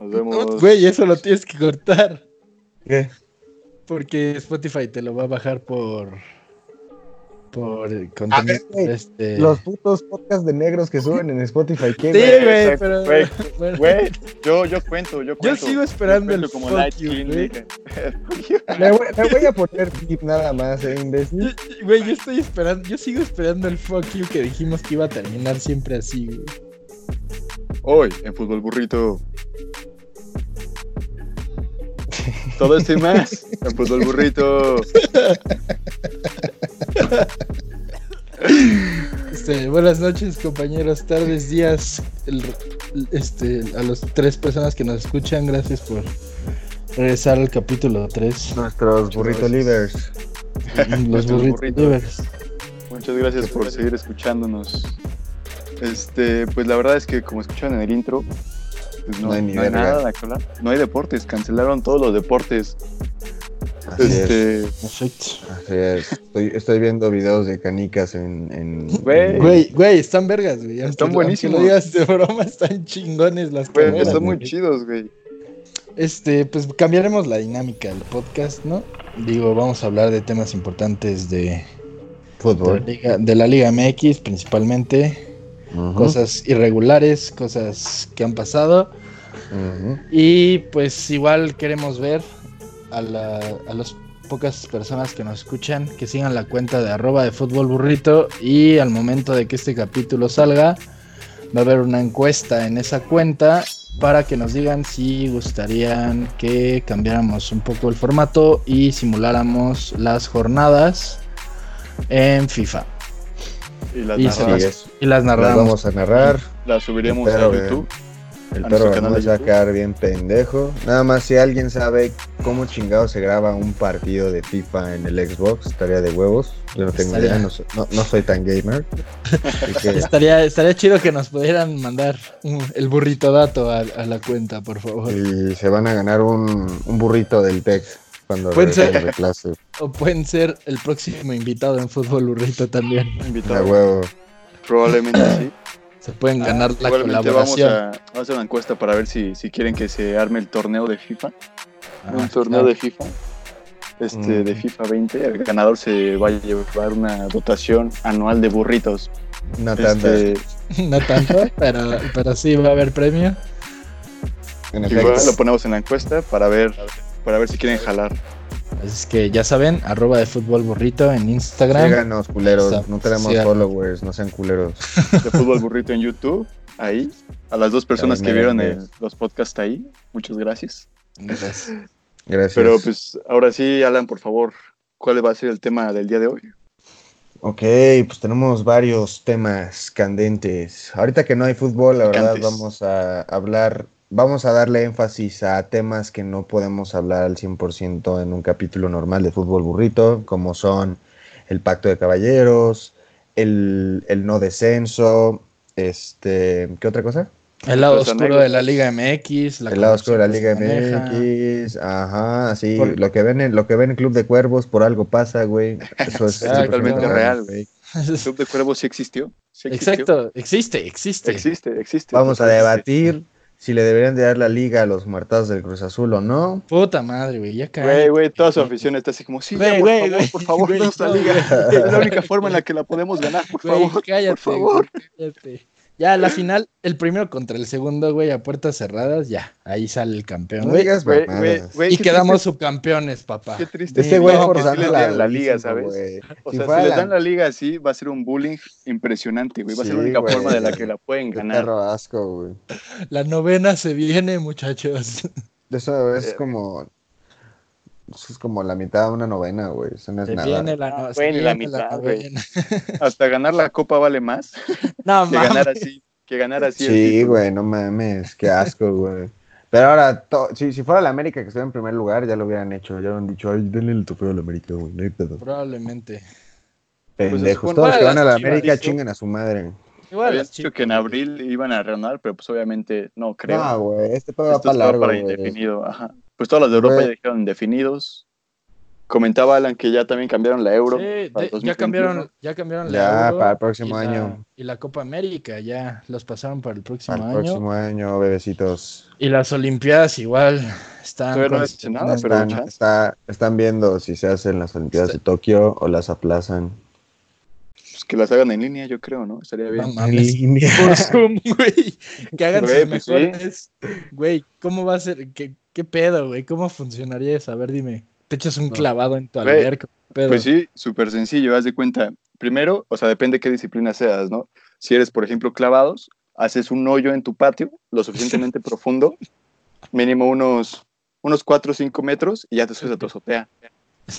Nos vemos. Güey, eso lo tienes que cortar. ¿Qué? Porque Spotify te lo va a bajar por. Por A ver, contenido. este... Los putos podcasts de negros que suben en Spotify, ¿qué, Sí, güey? pero. güey, bueno, Güey, yo, yo cuento, yo Yo cuento. sigo esperando Yo cuento el como fuck you, güey. Le voy, le voy a poner tip nada más, eh, imbécil. Yo- Güey, yo estoy esperando, yo sigo esperando el fuck you que dijimos que iba a terminar siempre así, güey. Hoy, en Fútbol Burrito. Todo esto y más. En Fútbol Burrito. Este, buenas noches, compañeros, tardes, días. el- este, a las tres personas que nos escuchan, gracias por regresar al capítulo 3. Nuestros burrito leaders. Los Nuestros burritos burritos. livers. Muchas gracias por seguir escuchándonos. Este, pues la verdad es que como escucharon en el intro, pues no, No hay ni no hay nada de hablar. No hay deportes, cancelaron todos los deportes. Así este. Así es. Estoy, estoy viendo videos de canicas en. en Güey. Güey, güey, están vergas, güey. Están buenísimos. lo digas de broma, están chingones las güey, están muy güey. chidos, güey. Este, pues cambiaremos la dinámica del podcast, ¿no? Digo, vamos a hablar de temas importantes de, de, la, Fútbol. Liga, de la Liga MX principalmente, cosas irregulares, cosas que han pasado. Y pues igual queremos ver a, la, a las pocas personas que nos escuchan que sigan la cuenta de arroba de fútbol burrito y al momento de que este capítulo salga va a haber una encuesta en esa cuenta para que nos digan si gustarían que cambiáramos un poco el formato y simuláramos las jornadas en FIFA Y las, Y y las Las narramos. vamos a narrar. las subiremos a YouTube. El a perro se va a quedar bien pendejo. Nada más si alguien sabe cómo chingado se graba un partido de FIFA en el Xbox, estaría de huevos. Yo no tengo Estaría. idea, no, soy- no- no soy tan gamer. Que, Estaría, estaría chido que nos pudieran mandar un- el burrito dato a, a la cuenta, por favor. y se van a ganar un, un burrito del TEC cuando Pueden ser. de clase. O pueden ser el próximo invitado en Fútbol Burrito también. De Invitado. huevo. Probablemente sí. Se pueden ganar la vamos colaboración. a, vamos a hacer una encuesta para ver si, si quieren que se arme el torneo de FIFA. Ah, un torneo claro. de FIFA. Este, Mm. de FIFA 20. El ganador se va a llevar una dotación anual de burritos. Una tanda. Este, No tanto, pero, pero sí va a haber premio. en igual lo ponemos en la encuesta para ver, para ver si quieren jalar. Así que ya saben, arroba de fútbol burrito en Instagram. Síganos, culeros. Está- No tenemos followers, no sean culeros. De fútbol burrito en YouTube. Ahí. A las dos personas que vieron el- los podcasts ahí. Muchas gracias. Entonces, Gracias. Pero pues ahora sí, Alan, por favor, ¿cuál va a ser el tema del día de hoy? Ok, pues tenemos varios temas candentes. Ahorita que no hay fútbol, la verdad, vamos a hablar, vamos a darle énfasis a temas que no podemos hablar al 100% en un capítulo normal de fútbol burrito, como son el pacto de caballeros, el, el no descenso, este, ¿qué otra cosa? el lado Los oscuro de la. Liga MX. la el lado oscuro de la Liga. MX, ajá, sí, Por- lo que ven en, lo que ven en Club de Cuervos por algo pasa, güey. Eso es Exacto. 100% Totalmente real, güey. ¿Club de Cuervos sí existió? ¿Sí existió? Exacto, existe, existe. Existe, existe. Vamos a Existe. debatir si le deberían de dar la liga a los muertados del Cruz Azul o no. Puta madre, güey, ya cae. Güey, güey, toda su afición está así como, sí, Güey, por güey, favor, por favor, no, liga. Es la única forma en la que la podemos ganar, por Güey, favor. cállate, por favor. cállate. Ya, la final, el primero contra el segundo, güey, a puertas cerradas, ya, ahí sale el campeón, No güey. digas Güey, güey, güey, Y qué quedamos triste- subcampeones, papá. Qué triste. Este güey sí forzando les la, la liga, ¿sabes? güey. O Si sea, si les la- dan la liga así, va a ser un bullying impresionante, güey. Va a ser la Sí, única güey. forma de la que la pueden Qué ganar. perro asco, güey. La novena se viene, muchachos. Eso es como. Eso es como la mitad de una novena, güey. Eso no es Se nada. viene la, no- Ah, se güey, ni la viene mitad, güey. Hasta ganar la copa vale más No, que ganar así. Que ganar así. Sí, güey, no mames. Qué asco, güey. Pero ahora, to- si, si fuera la América que estuviera en primer lugar, ya lo hubieran hecho. Ya hubieran dicho, ay, denle el trofeo a la América, güey. No hay pedo. Probablemente. Pendejos. supone- Todos los que van a la Chivas, América dice. chingan a su madre. Igual Habían dicho que en abril iban a renovar, pero pues obviamente no creo. No, güey, este pedo va Esto para largo, para güey. indefinido. Ajá. Pues todas las de Europa ya dijeron indefinidos. Comentaba Alan que ya también cambiaron la euro. Sí, de- para ya 2021. cambiaron, ya cambiaron la Ya, Euro para el próximo y la- año. y la Copa América, ya los pasaron para el próximo Al año. próximo año, bebecitos. Y las Olimpiadas igual están. Todavía no con- he dicho nada, pero Están, chance. está- están viendo si se hacen las Olimpiadas de Tokio o las aplazan. Pues que las hagan en línea, yo creo, ¿no? Estaría bien. No mames. Por Zoom, güey. Que hagan sus pues mejores. Güey, ¿cómo va a ser? ¿Qué, qué pedo, güey? ¿Cómo funcionaría eso? A ver, dime. Te echas un No. clavado en tu Güey, alberca. Pues sí, súper sencillo, haz de cuenta. Primero, o sea, depende qué disciplina seas, ¿no? Si eres, por ejemplo, clavados, haces un hoyo en tu patio, lo suficientemente profundo, mínimo unos, unos 4 o 5 metros, y ya te subes a tu azotea.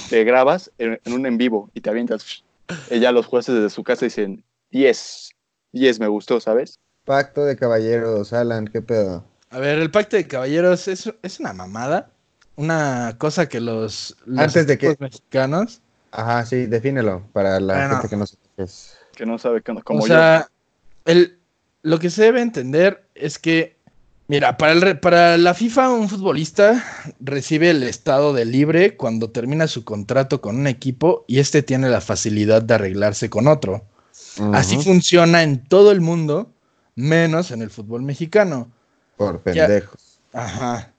Te grabas en, en un en vivo y te avientas. Y ya los jueces desde su casa dicen, 10, 10 me gustó, ¿sabes? Pacto de caballeros, Alan, ¿qué pedo? A ver, el pacto de caballeros es, es una mamada. Una cosa que los, los Antes de que- mexicanos. Ajá, sí, defínelo para la Bueno. gente que no sepa qué es. Que no sabe qué onda, como o yo. sea, el, lo que se debe entender es que, mira, para, el re- para la FIFA un futbolista recibe el estado de libre cuando termina su contrato con un equipo y este tiene la facilidad de arreglarse con otro. Así funciona en todo el mundo, menos en el fútbol mexicano. Por Ya. pendejos. Ajá.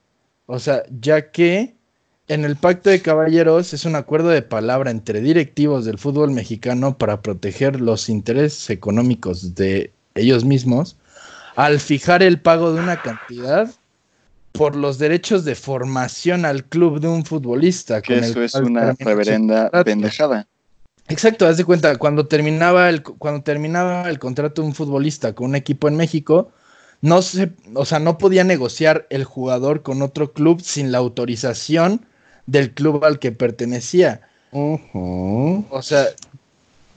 O sea, ya que en el pacto de caballeros es un acuerdo de palabra entre directivos del fútbol mexicano para proteger los intereses económicos de ellos mismos al fijar el pago de una cantidad por los derechos de formación al club de un futbolista. que con el eso es una reverenda pendejada. Exacto, haz de cuenta, cuando terminaba el, cuando terminaba el contrato de un futbolista con un equipo en México, no se, o sea, no podía negociar el jugador con otro club sin la autorización del club al que pertenecía. O sea,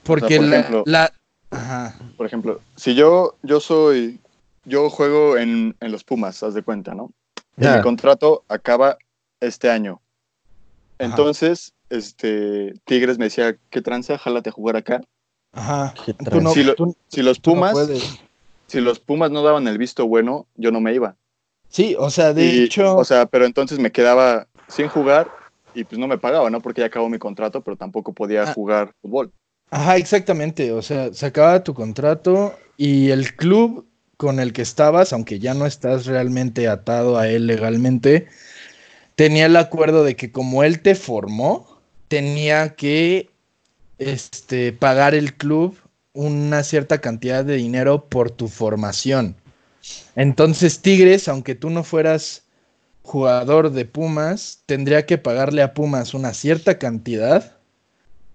porque por la, ejemplo- la- ajá, Por ejemplo, si yo, yo soy, yo juego en, en los Pumas, haz de cuenta, ¿no? Y Ya. mi contrato acaba este año. Ajá. Entonces, este, Tigres me decía, ¿qué tranza? Jálate a jugar acá. ajá. Qué Si lo- tú- Si los tú no Pumas, puedes. Si los Pumas no daban el visto bueno, yo no me iba. Sí, o sea, de Y, hecho, O sea, pero entonces me quedaba sin jugar y pues no me pagaba, ¿no? Porque ya acabó mi contrato, pero tampoco podía Ah. jugar fútbol. Ajá, exactamente. O sea, se acaba tu contrato y el club con el que estabas, aunque ya no estás realmente atado a él legalmente, tenía el acuerdo de que como él te formó, tenía que este, pagar el club una cierta cantidad de dinero por tu formación. Entonces, Tigres, aunque tú no fueras jugador de Pumas, tendría que pagarle a Pumas una cierta cantidad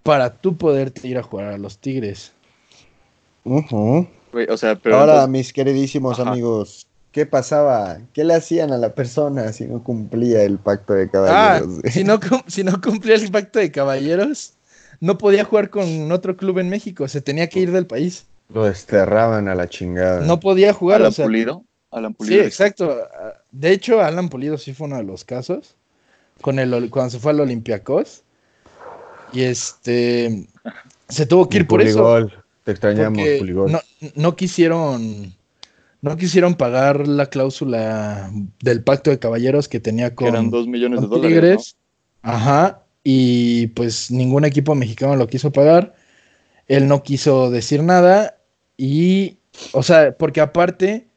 para tú poderte ir a jugar a los Tigres. Güey, o sea, pero Ahora, entonces- mis queridísimos Ajá. amigos, ¿qué pasaba? ¿Qué le hacían a la persona si no cumplía el pacto de Ah, caballeros? güey? si no, si no cumplía el pacto de caballeros, no podía jugar con otro club en México, se tenía que ir del país. Lo desterraban a la chingada. No podía jugar, Alan o sea, Pulido. Alan Sí, Pulido. exacto. Ah, De hecho, Alan Pulido sí fue uno de los casos. Con el, cuando se fue al Olympiacos. Y este. Se tuvo que ir por eso. Puligol. Te extrañamos, Puligol. no, no quisieron. No quisieron pagar la cláusula del pacto de caballeros que tenía que con, eran dos millones de dólares. Tigres. Ajá. Y pues ningún equipo mexicano lo quiso pagar. Él no quiso decir nada. Y. O sea, porque aparte.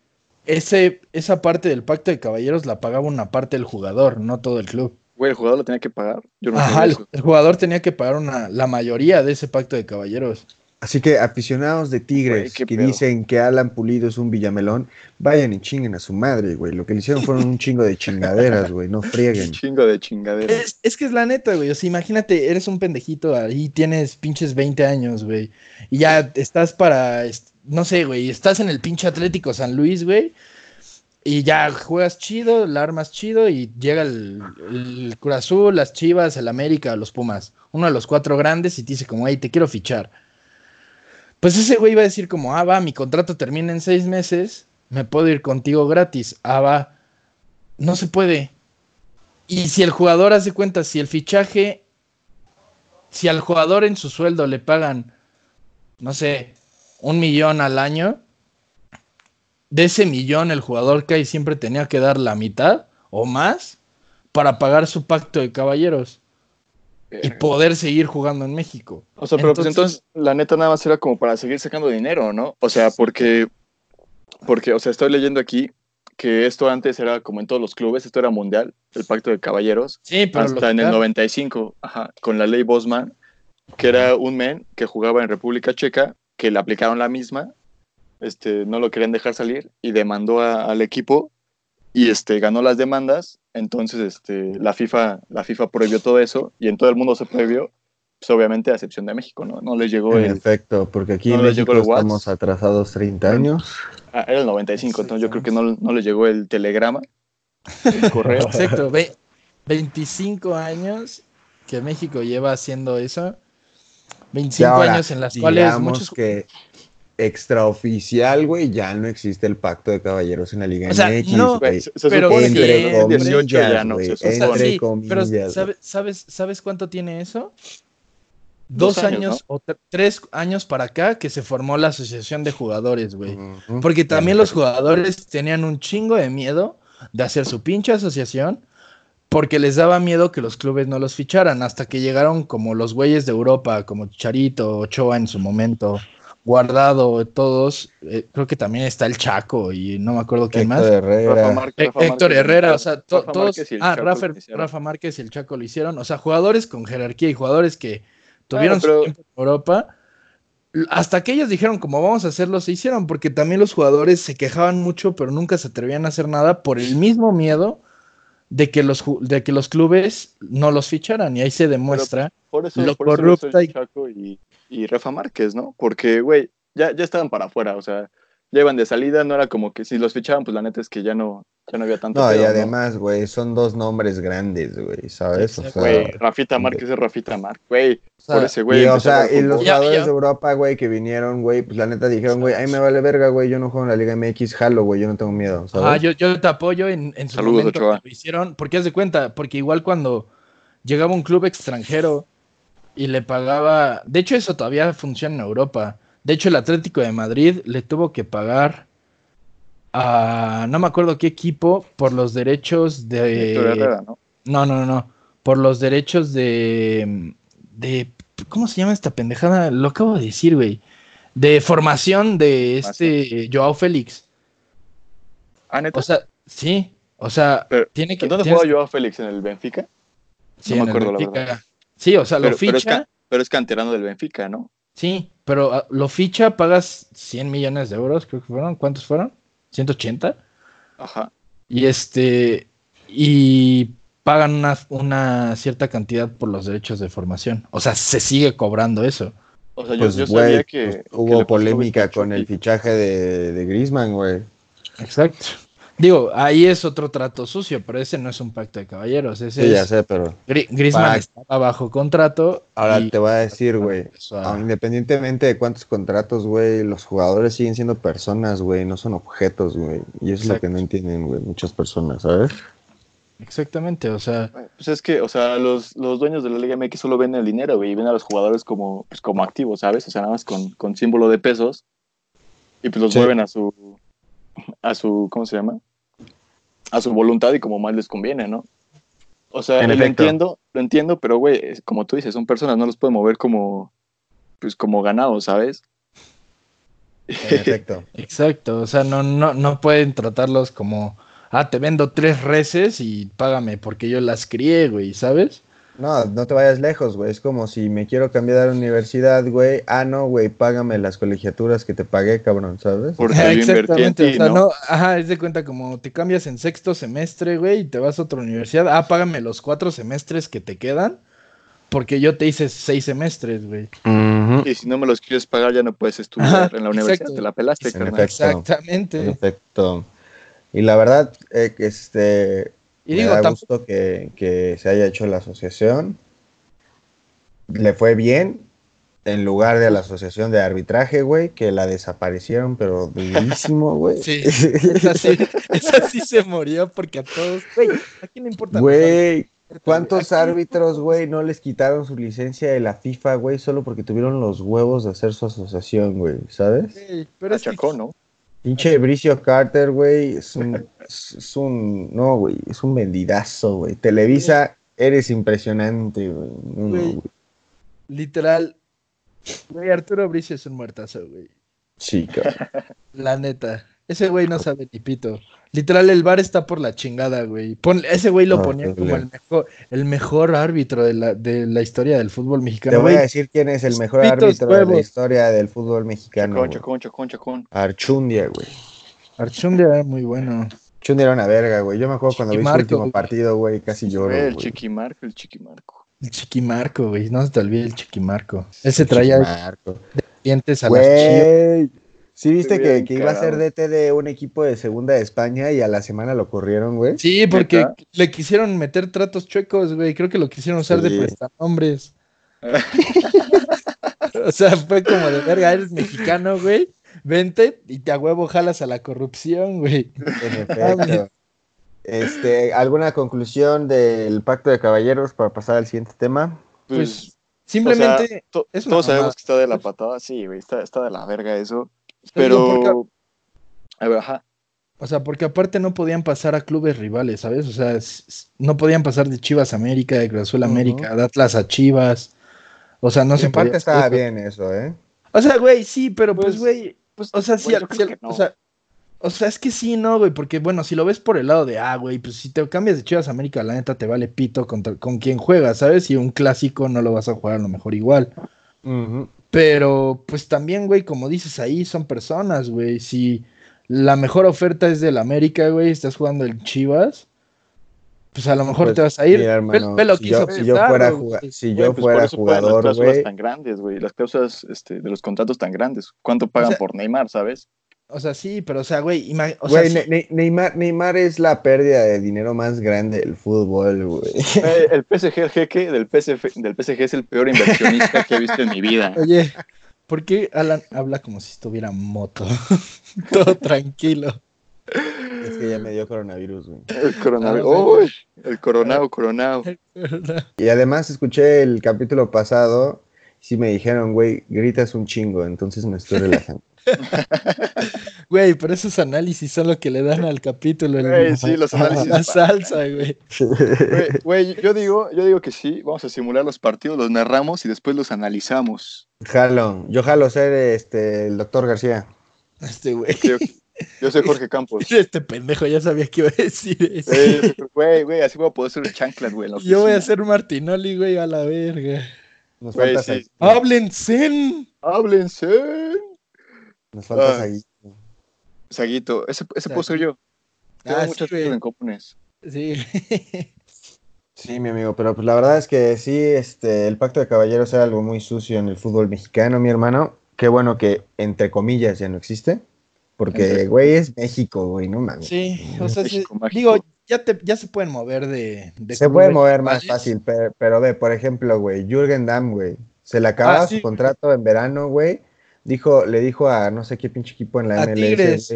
Ese, esa parte del pacto de caballeros la pagaba una parte del jugador, no todo el club. Güey, el jugador lo tenía que pagar. Yo no Ajá, el, el jugador tenía que pagar una, la mayoría de ese pacto de caballeros. Así que aficionados de Tigres Güey, que pedo. dicen que Alan Pulido es un villamelón, vayan y chinguen a su madre, güey. Lo que le hicieron fueron un chingo de chingaderas, güey. No Un frieguen. chingo de chingadera. Es, es que es la neta, güey. O sea, imagínate, eres un pendejito ahí, tienes pinches 20 años, güey. Y ya estás para, no sé, güey, estás en el pinche Atlético San Luis, güey. Y ya juegas chido, la armas chido y llega el, el Cruz Azul, las Chivas, el América, los Pumas. Uno de los cuatro grandes y te dice como, hey, te quiero fichar. Pues ese güey va a decir como, ah, va, mi contrato termina en seis meses, me puedo ir contigo gratis. Ah, va. No se puede. Y si el jugador hace cuenta, si el fichaje, si al jugador en su sueldo le pagan, no sé, un millón al año, de ese millón el jugador que ahí siempre tenía que dar la mitad o más para pagar su pacto de caballeros. Y poder seguir jugando en México. O sea, pero pues entonces la neta nada más era como para seguir sacando dinero, ¿no? O sea, porque, porque, o sea, estoy leyendo aquí que esto antes era como en todos los clubes, esto era mundial, el pacto de caballeros. Sí, pero hasta en el 95, ajá, con la ley Bosman, que era un men que jugaba en República Checa, que le aplicaron la misma, este, no lo querían dejar salir y demandó al equipo y este, ganó las demandas. Entonces este, la, FIFA, la FIFA prohibió todo eso y en todo el mundo se prohibió, pues obviamente a excepción de México, ¿no? No les llegó en el... efecto, porque aquí en México estamos atrasados 30 años. Ah, era el 95, entonces yo creo que no, no les llegó el telegrama, el correo. Exacto, ve, 25 años que México lleva haciendo eso. 25 años en las cuales muchos que extraoficial, güey, ya no existe el pacto de caballeros en la Liga o sea, MX. No, se, pero entre comillas, 18 ya no, güey, se supone. entre sí, comillas. pero güey. ¿sabes, sabes, ¿sabes cuánto tiene eso? Dos Dos, años, años, o tre- tres años para acá que se formó la asociación de jugadores, güey. Porque también los jugadores tenían un chingo de miedo de hacer su pinche asociación porque les daba miedo que los clubes no los ficharan hasta que llegaron como los güeyes de Europa, como Charito, Ochoa en su momento, Guardado, todos. eh, creo que también está el Chaco y no me acuerdo quién más. Héctor Herrera. Rafa Márquez, Eh, Rafa Héctor Márquez, Herrera, o sea, to- Rafa todos. Ah, Rafa. Rafa Márquez y el Chaco lo hicieron. O sea, jugadores con jerarquía y jugadores que tuvieron pero- su tiempo en Europa. Hasta que ellos dijeron, como vamos a hacerlo, se hicieron, porque también los jugadores se quejaban mucho, pero nunca se atrevían a hacer nada por el mismo miedo de que los, de que los clubes no los ficharan. Y ahí se demuestra. Por eso, lo por eso corrupta el y- Chaco y, y Rafa Márquez, ¿no? Porque, güey, ya, ya estaban para afuera, o sea, ya iban de salida, no era como que si los fichaban, pues la neta es que ya no, ya no había tanto No, y además, güey, son dos nombres grandes, güey, ¿sabes? O Exacto. sea, Güey, Rafita Márquez es Rafita Márquez, güey, O sea, por ese güey. y, o sea, y los. Ya, jugadores ya. de Europa, güey, que vinieron, güey, pues la neta dijeron, güey, ay, me vale verga, güey, yo no juego en la Liga MX, jalo, güey, yo no tengo miedo, ¿sabes? Ah, yo, yo te apoyo en, en su Saludos, momento Ochoa. que lo hicieron, porque haz de cuenta, porque igual cuando llegaba un club extranjero y le pagaba, de hecho eso todavía funciona en Europa, de hecho el Atlético de Madrid le tuvo que pagar a, no me acuerdo qué equipo, por los derechos de... Herrera, ¿no? No, no, no, por los derechos de... de ¿Cómo se llama esta pendejada? Lo acabo de decir, güey. De formación de este Joao Félix. Ah, neta. O sea, sí, o sea, Pero, tiene que. ¿En dónde jugaba Joao Félix? ¿En el Benfica? sí, no me acuerdo, la Benfica. verdad. Sí, o sea, lo Pero, pero es ficha, ca- pero es canterano del Benfica, ¿no? sí, pero ah, lo ficha, pagas 100 millones de euros, creo que fueron. ¿Cuántos fueron? 180. Ajá. Y este. Y pagan una, una cierta cantidad por los derechos de formación. O sea, se sigue cobrando eso. O sea, yo, Pues, yo sabía que. pues, hubo polémica 28 con el fichaje de, de Griezmann, güey. Exacto. Digo, ahí es otro trato sucio, pero ese no es un pacto de caballeros. Ese Sí, ya es. sé, pero Gri- Griezmann Pa- estaba bajo contrato. ahora y- te voy a decir, güey, ah, Independientemente de cuántos contratos, güey, los jugadores siguen siendo personas, güey, no son objetos, güey. Y eso es lo que no entienden, güey, muchas personas, ¿sabes? Exactamente, o sea, Pues es que, o sea, los, los dueños de la Liga MX solo ven el dinero, güey, y ven a los jugadores como, pues, como activos, ¿sabes? O sea, nada más con, con símbolo de pesos, y pues los Sí. mueven a su, a su, ¿cómo se llama? A su voluntad y como más les conviene, ¿no? O sea, En lo efecto. entiendo, lo entiendo, pero, güey, como tú dices, son personas, no los pueden mover como, pues, como ganados, ¿sabes? En efecto. exacto, o sea, no, no, no pueden tratarlos como, ah, te vendo tres reses y págame porque yo las crié, güey, ¿sabes? No, no te vayas lejos, güey. Es como si me quiero cambiar de universidad, güey. Ah, no, güey, págame las colegiaturas que te pagué, cabrón, ¿sabes? Porque en Exactamente, ti, o sea, ¿no? no, ajá, es de cuenta como te cambias en sexto semestre, güey, y te vas a otra universidad, ah, págame los cuatro semestres que te quedan, porque yo te hice seis semestres, güey. Y si no me los quieres pagar, ya no puedes estudiar Ajá, en la universidad, exacto. te la pelaste, En carnal. Exactamente. efecto. Y la verdad, eh, que este, Y me digo, da tampoco, gusto que, que se haya hecho la asociación. Le fue bien en lugar de la asociación de arbitraje, güey, que la desaparecieron, pero durísimo, güey. sí, esa sí, esa sí se murió porque a todos, güey, ¿a quién le importa? Güey, ¿cuántos Aquí- árbitros, güey, no les quitaron su licencia de la FIFA, güey, solo porque tuvieron los huevos de hacer su asociación, güey, ¿sabes? Güey, pero es ¿no? Pinche Bricio Carter, güey, es un, es un, no, güey, es un vendidazo, güey. Televisa Eres impresionante, güey. No, Güey. Literal. Güey, Arturo Bricio es un muertazo, güey. Sí, cabrón. La neta. Ese güey no sabe ni pito. Literal, el bar está por la chingada, güey. Pon- ese güey lo No, ponía como el mejor, el mejor árbitro de la, de la historia del fútbol Te mexicano, voy güey. a decir quién es el mejor Pitos árbitro de la historia del fútbol mexicano. Chacón, güey. chacón, chacón, chacón. Archundia, güey. Archundia era muy bueno. Archundia era una verga, güey. Yo me acuerdo cuando vi su último güey. partido, güey, casi lloro, Güey, el güey. chiquimarco, el chiquimarco. El Chiquimarco, güey. No se te olvide el Chiquimarco. Ese traía Marco. dientes a las chivas. Sí, viste que, que iba a ser. DT de un equipo de segunda de España y a la semana lo corrieron, güey. Sí, porque ¿Neta? le quisieron meter tratos chuecos, güey. Creo que lo quisieron usar Sí. de prestanombres. o sea, fue como de verga, eres mexicano, güey. Vente y te a huevo jalas a la corrupción, güey. En efecto. Este, ¿alguna conclusión del pacto de caballeros para pasar al siguiente tema? Pues, Pues, Simplemente, o sea, to- es una todos sabemos que está de la patada, sí, güey, está, está de la verga eso. Pero A ver, ajá. o sea, porque aparte no podían pasar a clubes rivales, ¿sabes? O sea, no podían pasar de Chivas a América, de Cruz Azul a Ujú. América, de Atlas a Chivas. O sea, no Y se en parte estaba bien eso, ¿eh? O sea, güey, sí, pero pues, Pues, güey, Pues, o sea, sí, al- no. o sea, o sea, es que sí, no, güey, porque bueno, si lo ves por el lado de, ah, güey, pues si te cambias de Chivas a América, la neta te vale pito contra, con quien juegas, ¿sabes? Y un clásico no lo vas a jugar a lo mejor igual. Ujú. Pero, pues también, güey, como dices ahí, son personas, güey. Si la mejor oferta es del América, güey, estás jugando el Chivas, pues a lo mejor Pues, te vas a ir. mira, Ve- hermano, ve lo si que yo, hizo si yo fuera, Pizarro, juga- güey. si yo pues, fuera pueden las jugador, cláusulas güey, tan grandes, güey. Las cláusulas este, de los contratos tan grandes. ¿Cuánto pagan sea- por Neymar, sabes? O sea, sí, pero, o sea, güey, o güey, sea, sí- Ne- Ne- Neymar, Neymar es la pérdida de dinero más grande del fútbol, güey. Eh, el PSG, el jeque del PSG, del PSG es el peor inversionista que he visto en mi vida. Oye, ¿por qué Alan habla como si estuviera moto? Todo tranquilo. Es que ya me dio coronavirus, güey. El coronavirus. Uy, el coronado, coronado. Y además escuché el capítulo pasado, sí me dijeron, güey, gritas un chingo, entonces me estoy relajando. Güey, pero esos análisis son lo que le dan al capítulo. el- Güey, sí, los análisis La salsa, güey. Güey, yo digo, yo digo que sí, vamos a simular los partidos, los narramos y después los analizamos. Jalo, yo jalo ser este el doctor García. Este güey. Yo, yo soy Jorge Campos. Este pendejo ya sabía que iba a decir eso. Güey, Güey, así voy a poder ser el chanclas, güey. Yo voy a ser Martinoli, güey, a la verga. Nos sí. Saguito. ¡Háblense! Háblense. Nos falta Ah. Saguito. Saguito, ese, ese puedo ser yo. Tengo Ah, muchas sí, cosas en comunes. Sí. Sí, mi amigo, pero pues la verdad es que sí, este, el pacto de caballeros era algo muy sucio en el fútbol mexicano, mi hermano. Qué bueno que, entre comillas, ya no existe. Porque, güey, es México, güey, no mames. Sí, o sea, México digo, ya, te, ya se pueden mover de. de Se puede clubes mover más fácil, pero, pero ve, por ejemplo, güey, Jürgen Damm, güey, se le acababa Ah, sí. su contrato en verano, güey. Dijo, le dijo a no sé qué pinche equipo en la A MLS. Tigres.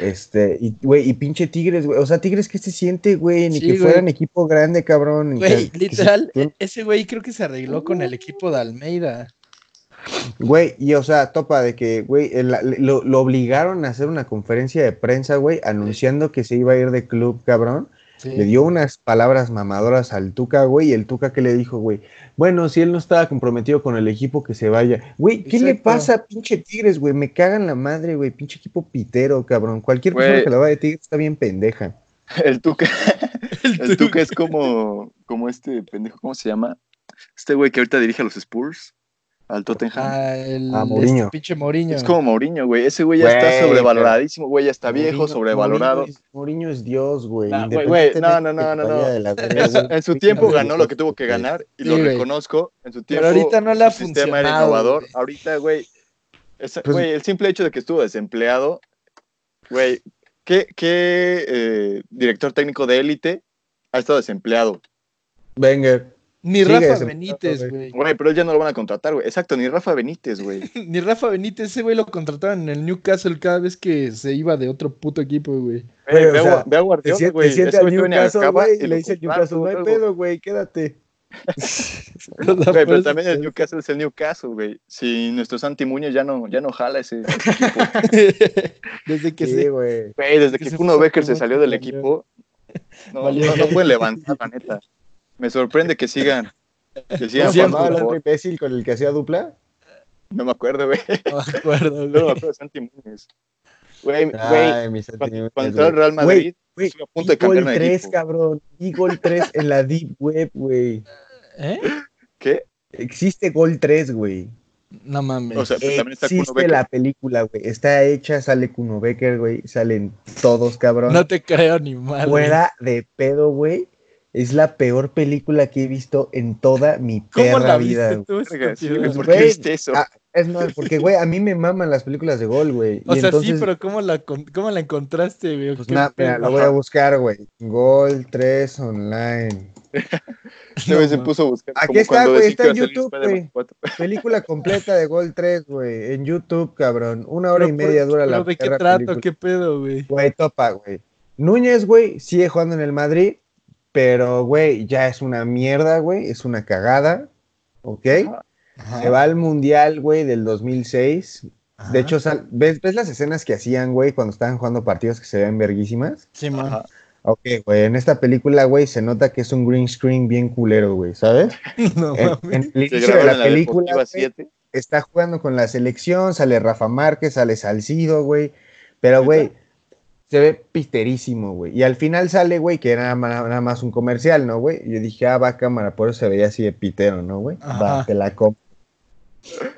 Este, y, güey, y pinche Tigres, güey. O sea, Tigres, ¿qué se siente, güey? Ni Sí, que güey. fueran equipo grande, cabrón. Güey, se- literal, que- e- ese güey creo que se arregló con el equipo de Almeida. Güey, y o sea, topa de que, güey, el- lo, lo obligaron a hacer una conferencia de prensa, güey, anunciando que se iba a ir de club, cabrón. Sí. Le dio unas palabras mamadoras al Tuca, güey, y el Tuca que le dijo, güey, bueno, si él no estaba comprometido con el equipo, que se vaya. Güey, ¿qué le pasa a pinche Tigres, güey? Me cagan la madre, güey, pinche equipo pitero, cabrón. Cualquier Güey. persona que la va de Tigres está bien pendeja. El Tuca, El el Tuca es como, como este pendejo, ¿cómo se llama? Este güey que ahorita dirige a los Spurs, al Tottenham. Ah, el Ah, Mourinho. este pinche Mourinho. Es como Mourinho, güey. Ese güey ya Güey, está sobrevaloradísimo, güey. Ya está viejo, Mourinho- sobrevalorado. Mourinho es, Mourinho es Dios, güey. Nah, güey, güey, no, no, no, no, no. la En su, güey. en su tiempo ganó lo que tuvo que ganar y Sí, lo güey. reconozco. En su tiempo Pero ahorita no le ha su sistema era funcionado, innovador. güey. Ahorita, güey, esa- Pues- güey, el simple hecho de que estuvo desempleado, güey, ¿qué, qué eh, director técnico de élite ha estado desempleado? Wenger. Ni Sigue Rafa Benítez, güey. güey. Pero él ya no lo van a contratar, güey. Exacto, ni Rafa Benítez, güey. Ni Rafa Benítez, ese güey lo contrataban en el Newcastle cada vez que se iba de otro puto equipo, güey. O ve, a sea, Gua- ve a Te Guardiola, güey. te siente al Newcastle, güey, y le dice al Newcastle, no hay pedo, güey, quédate. Güey, pero también el Newcastle es el Newcastle, güey. Si nuestro Santi Muñoz ya no, ya no jala ese. Desde que Sí, se... güey. Güey, desde Que que Kuno Becker se salió del equipo, no, Valió no, no pueden levantar, la neta. Me sorprende que sigan. Que sigan ¿Cómo se jugando llamaba el otro imbécil con el que hacía dupla? No me acuerdo, güey. No me acuerdo, No me güey. acuerdo de Santi Muñoz. Güey, güey, cuando, entró al güey. Real Madrid, Güey, a punto de de 3, equipo. cabrón. Vi gol 3 en la Deep Web, güey. ¿Eh? ¿Qué? Existe gol 3, güey. No mames. O sea, pues también está Kuno Existe Becker. la película, güey. Está hecha, sale Kuno Becker, güey. Salen todos, cabrón. no te creo ni mal. Fuera de pedo, güey. Es la peor película que he visto en toda mi ¿Cómo perra la vida. viste tú, sí, estúpido? güey, ¿Por qué viste eso? ah, Es más, porque, güey, a mí me maman las películas de gol, güey. O Y sea, entonces, sí, pero ¿cómo la, cómo la encontraste, güey? Pues ¿Qué nada, mira, lo voy a buscar, güey. Gol 3 online. Güey se no, puso a buscar. Aquí está, güey, está en YouTube, güey. 4. Película completa de Gol 3, güey. En YouTube, cabrón. Una hora Pero y media dura pero la ¿de qué trato? película. ¿Qué pedo, güey? Güey, topa, güey. Núñez, güey, sigue jugando en el Madrid, pero, güey, ya es una mierda, güey. Es una cagada, ¿ok? Ajá. Se va al Mundial, güey, del 2006. Ajá. De hecho, sal- ¿ves, ¿ves las escenas que hacían, güey, cuando estaban jugando partidos que se ven verguísimas? Sí, man. Ajá. Ok, güey, en esta película, güey, se nota que es un green screen bien culero, güey, ¿sabes? No En, en el Se inicio de grabaron la en la película, Deportiva güey, 7. está jugando con la selección, sale Rafa Márquez, sale Salcido, güey. Pero, güey, se ve piterísimo, güey. Y al final sale, güey, que era nada más, un comercial, ¿no, güey? Y Yo dije, ah, va cámara, por eso se veía así de pitero, ¿no, güey? Va, te la compro.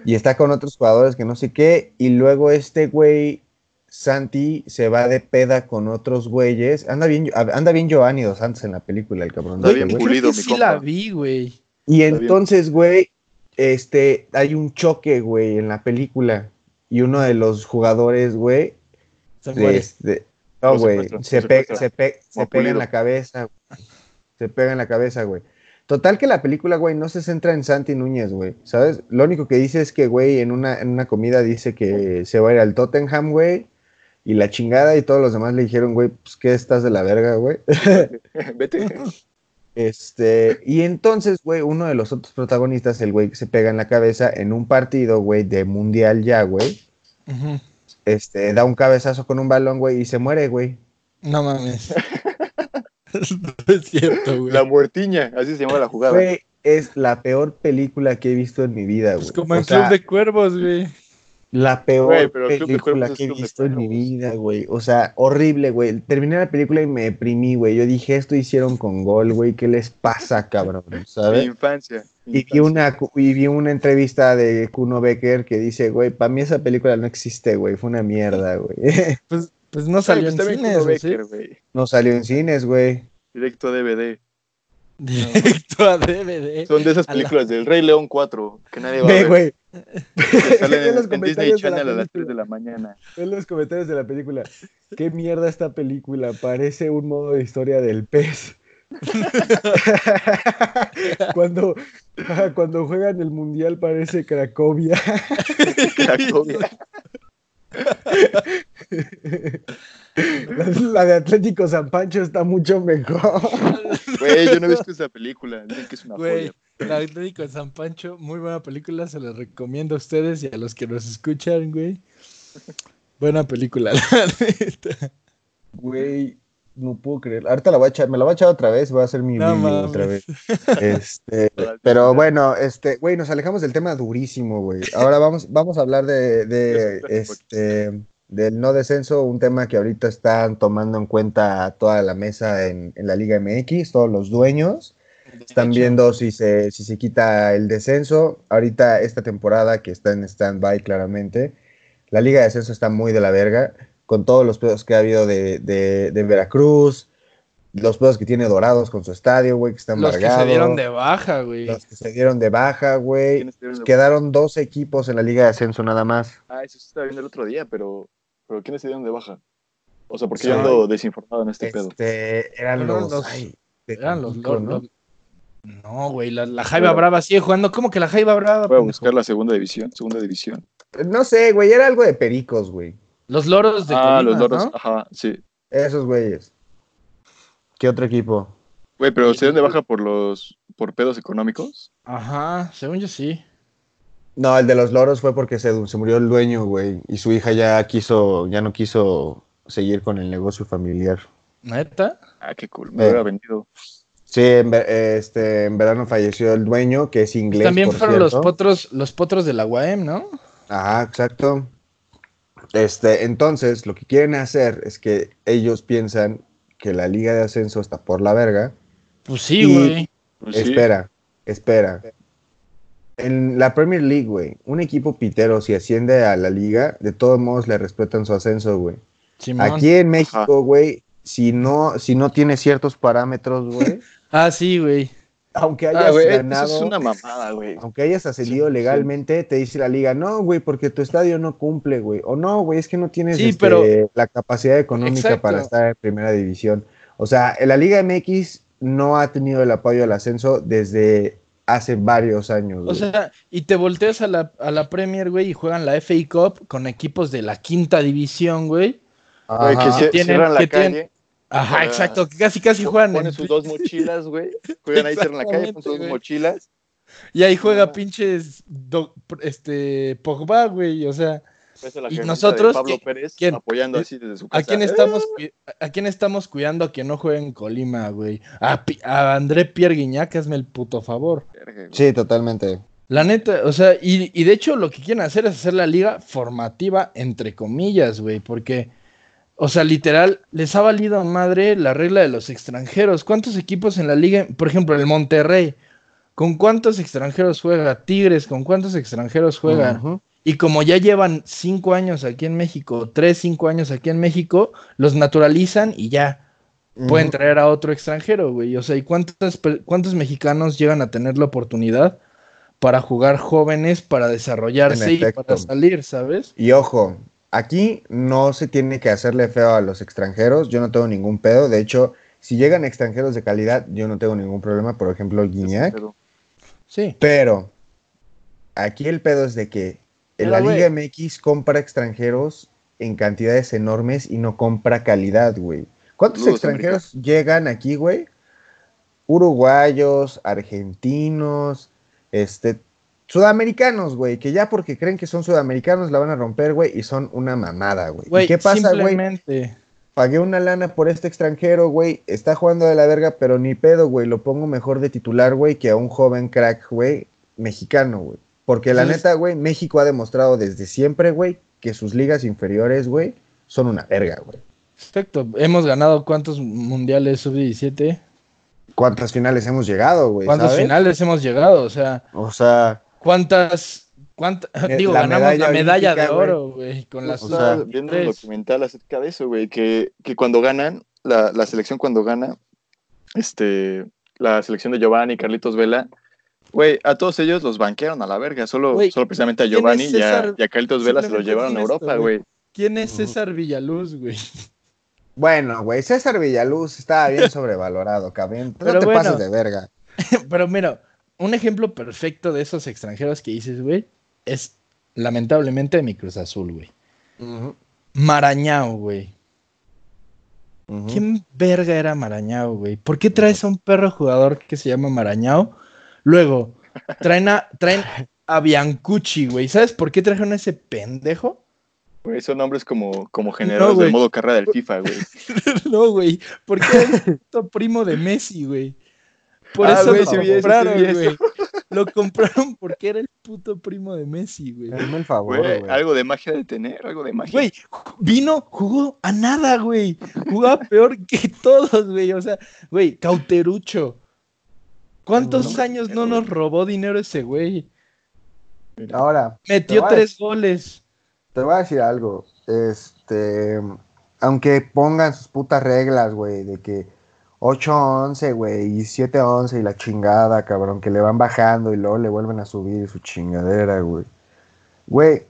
Y está con otros jugadores que no sé qué. Y luego este güey, Santi, se va de peda con otros güeyes. Anda bien, anda bien Giovanni dos Santos en la película, el cabrón. Está bien este güey. pulido, Creo que mi sí compa. la vi, güey. Y Está bien. entonces, güey, este, hay un choque, güey, en la película. Y uno de los jugadores, güey, Se este- no, güey, se, pe- se, pe- se pega en la cabeza, güey. Se pega en la cabeza, güey. Total que la película, güey, no se centra en Santi Núñez, güey, ¿sabes? Lo único que dice es que, güey, en una, en una comida dice que se va a ir al Tottenham, güey, y la chingada y todos los demás le dijeron, güey, pues, ¿qué estás de la verga, güey? Vete. Este, y entonces, güey, uno de los otros protagonistas, el güey que se pega en la cabeza en un partido, güey, de mundial ya, güey, Ujú. Este, da un cabezazo con un balón, güey, y se muere, güey. No mames. no es cierto, güey. La muertiña, así se llama la jugada. Güey, es la peor película que he visto en mi vida, güey. Pues como sea, Club de Cuervos, güey. La peor pero película que he visto en mi vida, güey. O sea, horrible, güey. Terminé la película y me deprimí, güey. Yo dije, esto hicieron con gol, güey. ¿Qué les pasa, cabrón? Mi ¿Sabes? infancia. mi Y vi, infancia. una, y vi una entrevista de Kuno Becker que dice, güey, para mí esa película no existe, güey. Fue una mierda, güey. Pues, pues no salió pues en cines, güey. no salió en cines, güey. Directo a DVD. Directo a DVD. Son de esas la- películas del Rey León 4 que nadie va a Ve, ver. güey. salen Ve los en, en Disney comentarios de la Channel a las 3 película. de la mañana. En los comentarios de la película. ¿Qué mierda esta película? Parece un modo de historia del pez. cuando, cuando juegan el mundial parece Cracovia. Cracovia. La, la de Atlético San Pancho está mucho mejor. Güey, yo no he visto esa película. Dicen que es una Güey, joya. el Atlético de San Pancho, muy buena película, se la recomiendo a ustedes y a los que nos escuchan, güey. Buena película, la neta. Güey, no puedo creer. Ahorita la voy a echar, me la voy a echar otra vez, voy a hacer mi No otra vez. Este, pero bueno, este, güey, nos alejamos del tema durísimo, güey. Ahora vamos, vamos a hablar de, de este del no descenso, un tema que ahorita están tomando en cuenta toda la mesa en, en la Liga MX, todos los dueños. Están viendo si se, si se quita el descenso. Ahorita esta temporada que está en stand-by claramente, la Liga de Descenso está muy de la verga, con todos los pedos que ha habido de, de, de Veracruz, los pedos que tiene Dorados con su estadio, güey, que está Los que se dieron de baja, güey. Los que se dieron de baja, güey. ¿Quiénes se dieron de- Quedaron dos equipos en la Liga de Ascenso nada más. Ah, eso se estaba viendo el otro día, pero, pero ¿quiénes se dieron de baja? O sea, porque Sí. yo ando desinformado en este pedo. Este, eran Eran los... los- ay, Eran los, los- ¿no? los- No, güey, la, la Jaiba. Brava sigue jugando. ¿Cómo que la Jaiba Brava? Voy a buscar la segunda división, segunda división. No sé, güey, era algo de pericos, güey. Los loros de ah, Colima, los loros, ¿no? ajá, sí. Esos güeyes. ¿Qué otro equipo? Güey, pero se dieron de baja por los por pedos económicos. Ajá, según yo sí. No, el de los loros fue porque se, se murió el dueño, güey. Y su hija ya quiso, ya no quiso seguir con el negocio familiar. ¿Neta? Ah, qué cool. Me Eh. hubiera vendido. Sí, en, este, en verano falleció el dueño, que es inglés. También por fueron los potros, los potros de la UAM, ¿no? Ajá, exacto. Este, entonces, lo que quieren hacer es que ellos piensan que la liga de ascenso está por la verga. Pues sí, güey. Pues sí. Espera, espera. En la Premier League, güey, un equipo pitero, si asciende a la liga, de todos modos le respetan su ascenso, güey. Simón. Aquí en México, güey, si no, si no tiene ciertos parámetros, güey, Ah, sí, güey. aunque hayas Ah, güey, eso ganado, es una mamada, güey. aunque hayas ascendido Sí, legalmente, te dice la liga, no, güey, porque tu estadio no cumple, güey. O no, güey, es que no tienes Sí, este, pero- la capacidad económica Exacto. para estar en primera división. O sea, en la Liga MX no ha tenido el apoyo al ascenso desde hace varios años. O güey. sea, y te volteas a la, a la Premier, güey, y juegan la FA Cup con equipos de la quinta división, güey. Güey, que Ajá. cie- tienen- cierran la que tienen- calle. Ajá, Ah, exacto, que casi casi juegan Ponen en sus dos mochilas, güey. Juegan ahí, cierran la calle, ponen sus dos mochilas. Y ahí juega No. pinches do- este Pogba, güey, o sea, la ¿Y camioneta nosotros? Pablo ¿Quién? Pérez ¿Quién? apoyando ¿Eh? así desde su ¿a casa. quién estamos cui- a quién estamos cuidando a que no juegue en Colima, güey? A, a André Pierre Guignac, hazme el puto favor. Sí, totalmente. La neta, o sea, y, y de hecho lo que quieren hacer es hacer la liga formativa, entre comillas, güey, porque, o sea, literal, les ha valido a madre la regla de los extranjeros. ¿Cuántos equipos en la liga, por ejemplo, el Monterrey, con cuántos extranjeros juega? Tigres, ¿con cuántos extranjeros juegan? Ujú. Y como ya llevan cinco años aquí en México, tres, cinco años aquí en México, los naturalizan y ya pueden traer a otro extranjero, güey. O sea, ¿y cuántos, cuántos mexicanos llegan a tener la oportunidad para jugar jóvenes, para desarrollarse y para salir, ¿sabes? Y ojo, aquí no se tiene que hacerle feo a los extranjeros, yo no tengo ningún pedo, de hecho, si llegan extranjeros de calidad, yo no tengo ningún problema, por ejemplo, Guiñac, Sí. pero aquí el pedo es de que en Pero, la. Liga MX compra extranjeros en cantidades enormes y no compra calidad, güey. ¿Cuántos Saludos, extranjeros llegan aquí, güey? Uruguayos, argentinos, este, sudamericanos, güey, que ya porque creen que son sudamericanos la van a romper, güey, y son una mamada, güey. ¿Y Güey, qué pasa, güey? simplemente. Pagué una lana por este extranjero, güey, está jugando de la verga, pero ni pedo, güey, lo pongo mejor de titular, güey, que a un joven crack, güey, mexicano, güey. Porque la Sí. neta, güey, México ha demostrado desde siempre, güey, que sus ligas inferiores, güey, son una verga, güey. Exacto. Hemos ganado cuántos mundiales sub-17? ¿Cuántas finales hemos llegado, güey? ¿Cuántos sabes? finales hemos llegado? O sea, O sea, ¿cuántas? cuánta- Me- digo, la ganamos medalla la medalla de olímpica, oro, güey, con las O sea, viendo sub-23. documental acerca de eso, güey, que, que cuando ganan, la, la selección cuando gana, este, la selección de Giovanni, Carlitos Vela, güey, a todos ellos los banquearon a la verga, solo, solo precisamente a ¿quién es Giovanni y a, y a Carlitos Vela se los llevaron a Europa, güey. ¿Quién es. César Villaluz, güey? bueno, güey, César Villaluz estaba bien sobrevalorado, cabrón. No Pero te bueno. pases de verga. Pero mira, un ejemplo perfecto de esos extranjeros que dices, güey, es lamentablemente mi Cruz Azul, güey. Marañao, güey. ¿Quién verga era Marañao, güey? ¿Por qué traes a un perro jugador que se llama Marañao? Luego, traen a, traen a Biancucci, güey. ¿Sabes por qué trajeron a ese pendejo? Güey, son nombres como, como generadores güey. del modo carrera del FIFA, güey. no, güey. Porque era el puto primo de Messi, güey. Por Ah, eso lo sí sí compraron, güey. Lo compraron porque era el puto primo de Messi, güey. Hazme el favor, Güey, algo de magia de tener, algo de magia. Güey, vino, jugó a nada, güey. Jugaba peor que todos, güey. O sea, güey, Cauterucho. ¿Cuántos No, años no nos robó dinero ese güey? Ahora, Metió tres goles. Te voy a decir algo. Este, aunque pongan sus putas reglas, güey, de que 8-11, güey, y 7-11 y la chingada, cabrón, que le van bajando y luego le vuelven a subir su chingadera, güey. Güey,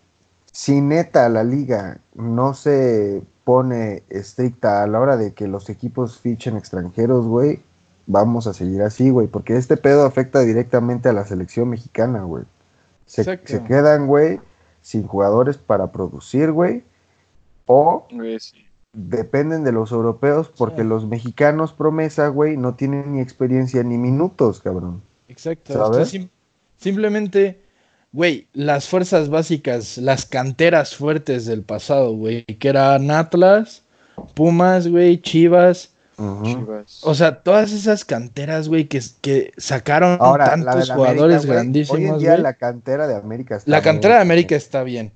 si neta la liga no se pone estricta a la hora de que los equipos fichen extranjeros, güey, vamos a seguir así, güey, porque este pedo afecta directamente a la selección mexicana, güey. Se, quedan, güey, sin jugadores para producir, güey, o sí. dependen de los europeos porque Sí. los mexicanos promesa, güey, no tienen ni experiencia ni minutos, cabrón. Exacto. ¿Sabes? Esto sim- simplemente, güey, las fuerzas básicas, las canteras fuertes del pasado, güey, que eran Atlas, Pumas, güey, Chivas, O sea, todas esas canteras, güey, que, que sacaron Ahora, tantos la jugadores América, güey, Hoy grandísimos, en día la cantera de América está La cantera de. América está bien.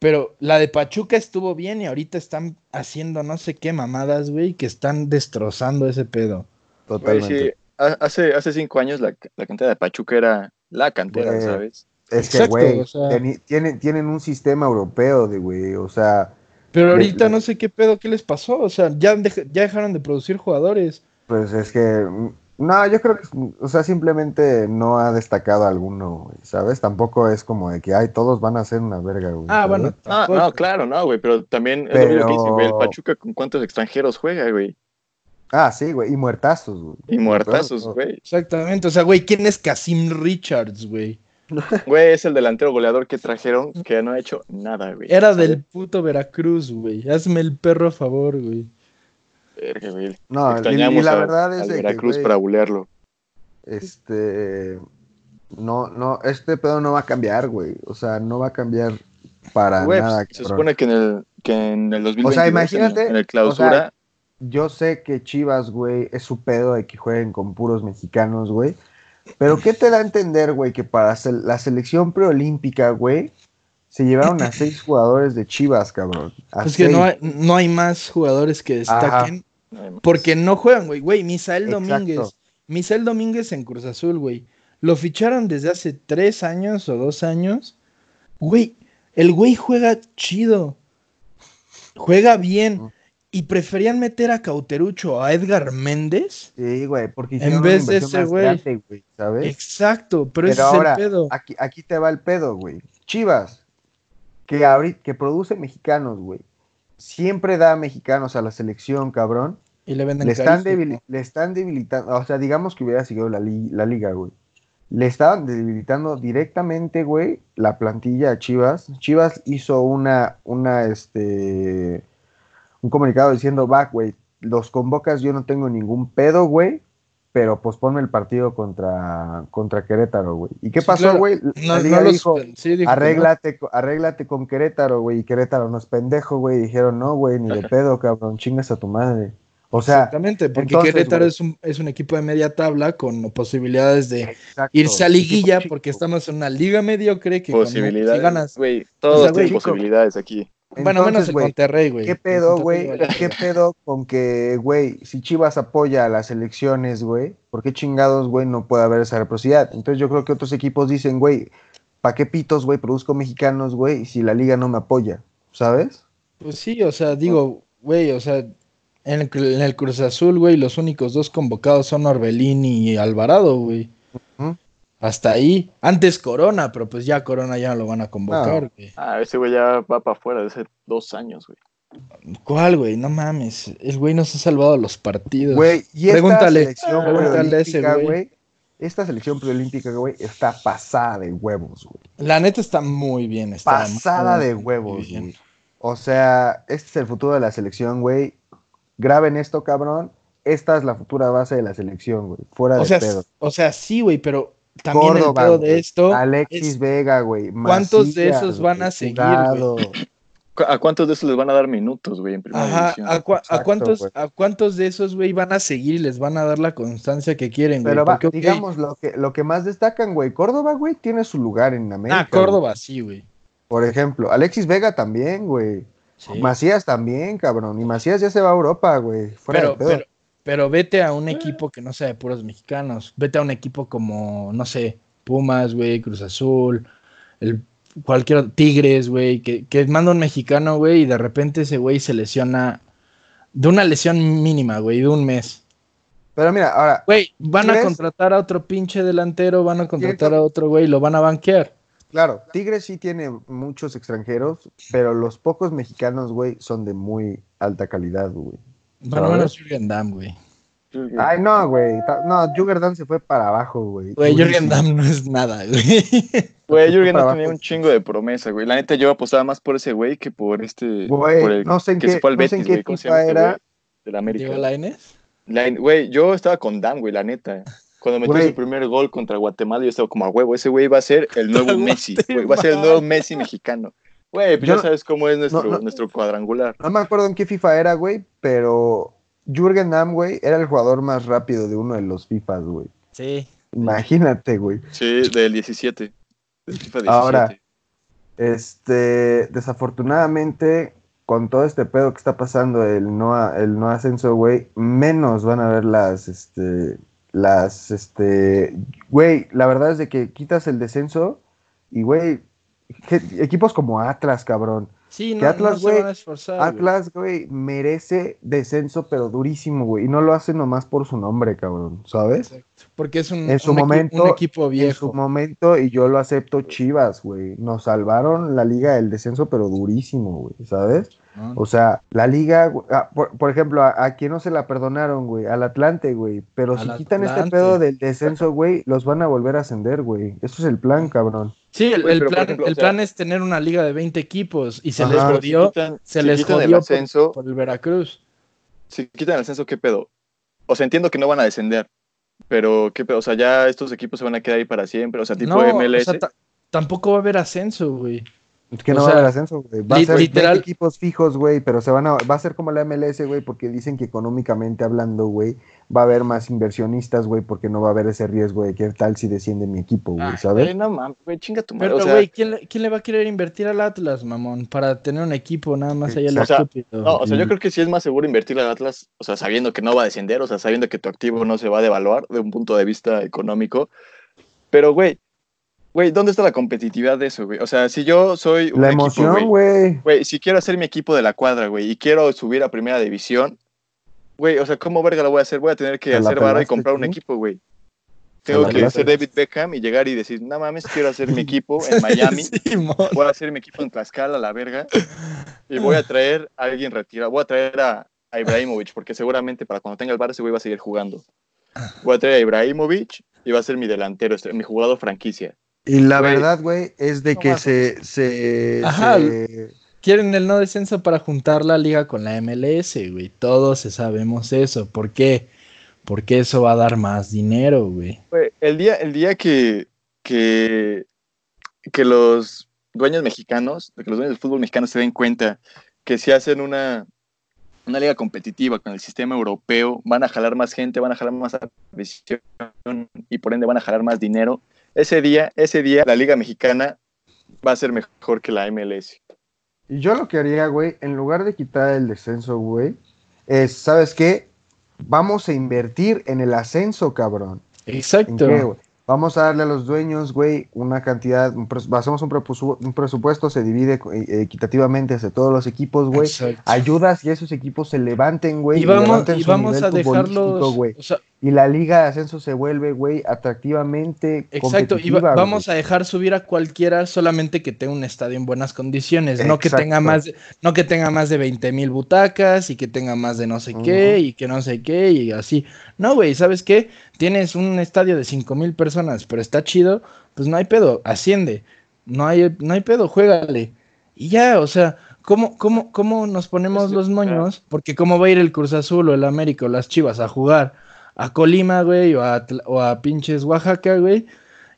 Pero la de Pachuca estuvo bien y ahorita están haciendo no sé qué mamadas, güey, que están destrozando ese pedo. Totalmente. sí, ha- hace, hace cinco años la, la cantera de Pachuca era la cantera, Güey. ¿sabes? Es que, güey, o sea- teni- tienen, tienen un sistema europeo de, güey, o sea, Pero Le- ahorita le- no sé qué pedo, qué les pasó. O sea, ya, dej- ya dejaron de producir jugadores. pues es que, mm, no, yo creo que, o sea, simplemente no ha destacado alguno, güey, ¿sabes? Tampoco es como de que, ay, todos van a ser una verga, güey. Ah, ¿sabes? bueno. Ah, no, claro, no, güey, pero también es lo mismo que dice, güey, el Pero- Pachuca con cuántos extranjeros juega, güey. Ah, sí, güey, y muertazos, güey. Y muertazos, güey. Exactamente. O sea, güey, ¿quién es Casim Richards, güey? Güey, es el delantero goleador que trajeron que no ha hecho nada, güey. Era ¿sabes? del puto Veracruz, güey. Hazme el perro a favor, güey. Verga, güey. No, y- Extrañamos y la a- verdad es al que, Veracruz güey, para bulearlo. este, no, no, este pedo no va a cambiar, güey, o sea, no va a cambiar para Güey, nada, pues, se cabrón. supone que en el, que en el 2022, O sea, en el- imagínate, en, el o clausura, sea, Yo sé que Chivas, güey, es su pedo de que jueguen con puros mexicanos, güey. Pero ¿qué te da a entender, güey, que para la selección preolímpica, güey, se llevaron a seis jugadores de Chivas, cabrón? A Es que no hay, no hay más jugadores que destaquen porque no juegan, güey. Güey, Misael Exacto. Domínguez. Misael Domínguez en Cruz Azul, güey. Lo ficharon desde hace tres años o dos años. Güey, el güey juega chido. Juega bien. Y preferían meter a Cauterucho a Edgar Méndez. Sí, güey, porque En vez de ese güey. ¿sabes? Exacto, pero, ese Pero es ahora, el pedo. Aquí, aquí te va el pedo, güey. Chivas, que, que produce mexicanos, güey. Siempre da mexicanos a la selección, cabrón. Y le venden Le están, le están debilitando, o sea, digamos que hubiera seguido la, li- la liga, güey. Le estaban debilitando directamente, güey, la plantilla a Chivas. Chivas hizo una, una, este, un comunicado diciendo, va, güey, los convocas, yo no tengo ningún pedo, güey, pero posponme el partido contra, contra Querétaro, güey. ¿Y qué Sí, pasó, claro. güey? No, la no liga dijo, sí, dijo no. arréglate, arréglate con Querétaro, güey, y Querétaro no es pendejo, güey. Dijeron, no, güey, ni de pedo, cabrón, chingas a tu madre. O sea, Exactamente, porque entonces, Querétaro es un, es un equipo de media tabla con posibilidades de exacto, irse a liguilla porque estamos en una liga mediocre que con- posibilidades. si ganas. Güey, todos O sea, tienen posibilidades aquí. Bueno, menos güey, Monterrey, güey. ¿Qué pedo, güey? ¿Qué pedo con que, güey, si Chivas apoya a las selecciones, güey, ¿por qué chingados, güey, no puede haber esa reciprocidad? Entonces yo creo que otros equipos dicen, güey, ¿pa' qué pitos, güey, produzco mexicanos, güey, si la liga no me apoya? ¿Sabes? Pues sí, o sea, digo, güey, o sea, en el, en el Cruz Azul, güey, los únicos dos convocados son Orbelín y Alvarado, güey. Hasta ahí. Antes Corona, pero pues ya Corona ya no lo van a convocar, güey. Ah, ese güey ya va para afuera desde hace dos años, güey. ¿Cuál, güey? No mames. El güey nos ha salvado los partidos. Güey, y esta Pregúntale, selección pregúntale a ese preolímpica, güey. güey, esta selección preolímpica, güey, está pasada de huevos, güey. La neta está muy bien. Está pasada muy, de huevos, bien. güey. O sea, este es el futuro de la selección, güey. Graben esto, cabrón. Esta es la futura base de la selección, güey. Fuera O de sea, pedo. o sea, sí, güey, pero también Córdoba, el de esto. Alexis es- Vega, güey. ¿Cuántos de esos van a seguir, Jurado. ¿Cu- ¿A cuántos de esos les van a dar minutos, güey, en primera Ajá, división? ¿a, cuántos. ¿a cuántos de esos, güey, van a seguir y les van a dar la constancia que quieren, güey? Pero va, Porque, ok, digamos, lo que, lo que más destacan, güey. Córdoba, güey, tiene su lugar en América. Ah, Córdoba, sí, güey. Por ejemplo, Alexis Vega también, güey. Sí. Macías también, cabrón. Y Macías ya se va a Europa, güey. Pero, pero, pero vete a un equipo que no sea de puros mexicanos. Vete a un equipo como, no sé, Pumas, güey, Cruz Azul, el cualquier Tigres, güey, que, que manda un mexicano, güey, y de repente ese güey se lesiona de una lesión mínima, güey, de un mes. Pero mira, ahora, Güey, van a contratar a otro pinche delantero, van a contratar a otro güey, lo van a banquear. Claro, Tigres sí tiene muchos extranjeros, pero los pocos mexicanos, güey, son de muy alta calidad, güey. Bueno, menos Jürgen Damm, güey. Ay, no, güey. No, Juggerdan se fue para abajo, güey. Güey. Jürgen Damm no es nada, güey. Güey, Jürgen abajo. tenía un chingo de promesa, güey. La neta, yo apostaba más por ese güey que por este. Güey, por el no sé en que qué- se fue al no Betis, qué güey. ¿Cómo se FIFA llama este era. Del América. Diego Lainez. La- Güey, yo estaba con Dan, güey, la neta. Cuando metió su primer gol contra Guatemala, yo estaba como a huevo. Ese güey va a ser el nuevo Messi. güey, va a ser el nuevo Messi mexicano. Güey, pues Yo ya no- sabes cómo es nuestro, no, no. nuestro cuadrangular. No me acuerdo en qué FIFA era, güey, pero Jürgen Damm, güey, era el jugador más rápido de uno de los FIFAs, güey. Sí. Imagínate, güey. Sí, del 17. Del FIFA 17. Ahora, este, desafortunadamente, con todo este pedo que está pasando, el no, el no ascenso, güey, menos van a ver las, este, las, este, güey, la verdad es de que quitas el descenso y, güey, equipos como Atlas, cabrón. Sí, Que no, Atlas, no güey. Atlas, güey, merece descenso, pero durísimo, güey, y no lo hace nomás por su nombre, cabrón, ¿sabes? Exacto. Porque es un, En su un equi- momento, un equipo En su viejo. momento, y yo lo acepto, Chivas, güey. Nos salvaron la liga del descenso, pero durísimo, güey, ¿sabes? ¿no? O sea, la liga, ah, por, por ejemplo, a, a quien no se la perdonaron, güey, al Atlante, güey. Pero Al si quitan este pedo del descenso, güey, los van a volver a ascender, güey. Eso es el plan, cabrón. Sí, el, plan, ejemplo, el o sea- plan es tener una liga de 20 equipos y se Ajá. les si jodió, quitan- se si les el jodió por- ascenso, por, el Veracruz. si quitan el ascenso, ¿qué pedo? O sea, entiendo que no van a descender, pero ¿qué pedo? O sea, ya estos equipos se van a quedar ahí para siempre, o sea, tipo No, MLS. o sea, ta- tampoco va a haber ascenso, güey. Es que O no sea, va a haber ascenso, güey. Va li- a ser 20 literal- equipos fijos, güey, pero se van a, va a ser como la MLS, güey, porque dicen que económicamente hablando, güey, va a haber más inversionistas, güey, porque no va a haber ese riesgo de qué tal si desciende mi equipo, güey, ¿sabes? Güey, no mames, güey, chinga tu madre. Pero, o sea, güey, ¿quién, le- quién le va a querer invertir al Atlas, mamón? Para tener un equipo nada más allá de lo estúpido. no, o sea, yo Mm. creo que sí es más seguro invertir al Atlas, o sea, sabiendo que no va a descender, o sea, sabiendo que tu activo no se va a devaluar de un punto de vista económico. Pero, güey, güey, ¿dónde está la competitividad de eso, güey? O sea, si yo soy un La equipo, emoción, güey, güey. si quiero hacer mi equipo de la cuadra, güey, y quiero subir a primera división, güey, o sea, ¿cómo verga lo voy a hacer? Voy a tener que ¿Te la hacer varo y comprar un equipo, güey. ¿Te Tengo que ser David Beckham y llegar y decir, no mames, quiero hacer mi equipo en Miami. Sí, voy a hacer mi equipo en Tlaxcala, la verga, y voy a traer a alguien retirado, voy a traer a, a Ibrahimovic, porque seguramente para cuando tenga el bar ese güey va a seguir jugando. Voy a traer a Ibrahimovic y va a ser mi delantero, este, mi jugador franquicia. Y la Güey. verdad, güey, es de No que se, se, Ajá. se- Quieren el no descenso para juntar la liga con la MLS, güey. Todos sabemos eso. ¿Por qué? Porque eso va a dar más dinero, güey. Güey, el día, el día que, que, que los dueños mexicanos, que los dueños del fútbol mexicano se den cuenta que si hacen una, una liga competitiva con el sistema europeo, van a jalar más gente, van a jalar más afición y por ende van a jalar más dinero. Ese día, ese día la liga mexicana va a ser mejor que la MLS. Y yo lo que haría, güey, en lugar de quitar el descenso, güey, es, ¿sabes qué? Vamos a invertir en el ascenso, cabrón. ¿En Exacto. qué, güey? Vamos a darle a los dueños, güey, una cantidad, hacemos un, un presupuesto, se divide eh, equitativamente hacia todos los equipos, güey. Exacto. Ayudas y esos equipos se levanten, güey. y vamos, levanten y su vamos nivel a dejarlos. güey. o sea, Y la liga de ascenso se vuelve, güey, atractivamente exacto. Y va- vamos güey. a dejar subir a cualquiera solamente que tenga un estadio en buenas condiciones. No que tenga más, de- no que tenga más de 20 mil butacas y que tenga más de no sé qué y que no sé qué y así. No, güey, ¿sabes qué? Tienes un estadio de 5 mil personas, pero está chido, pues no hay pedo, asciende. No hay, no hay pedo, juégale. Y ya, o sea, ¿cómo, cómo, cómo nos ponemos los moños? Porque cómo va a ir el Cruz Azul o el América o las Chivas a jugar a Colima, güey, o a, o a pinches Oaxaca, güey.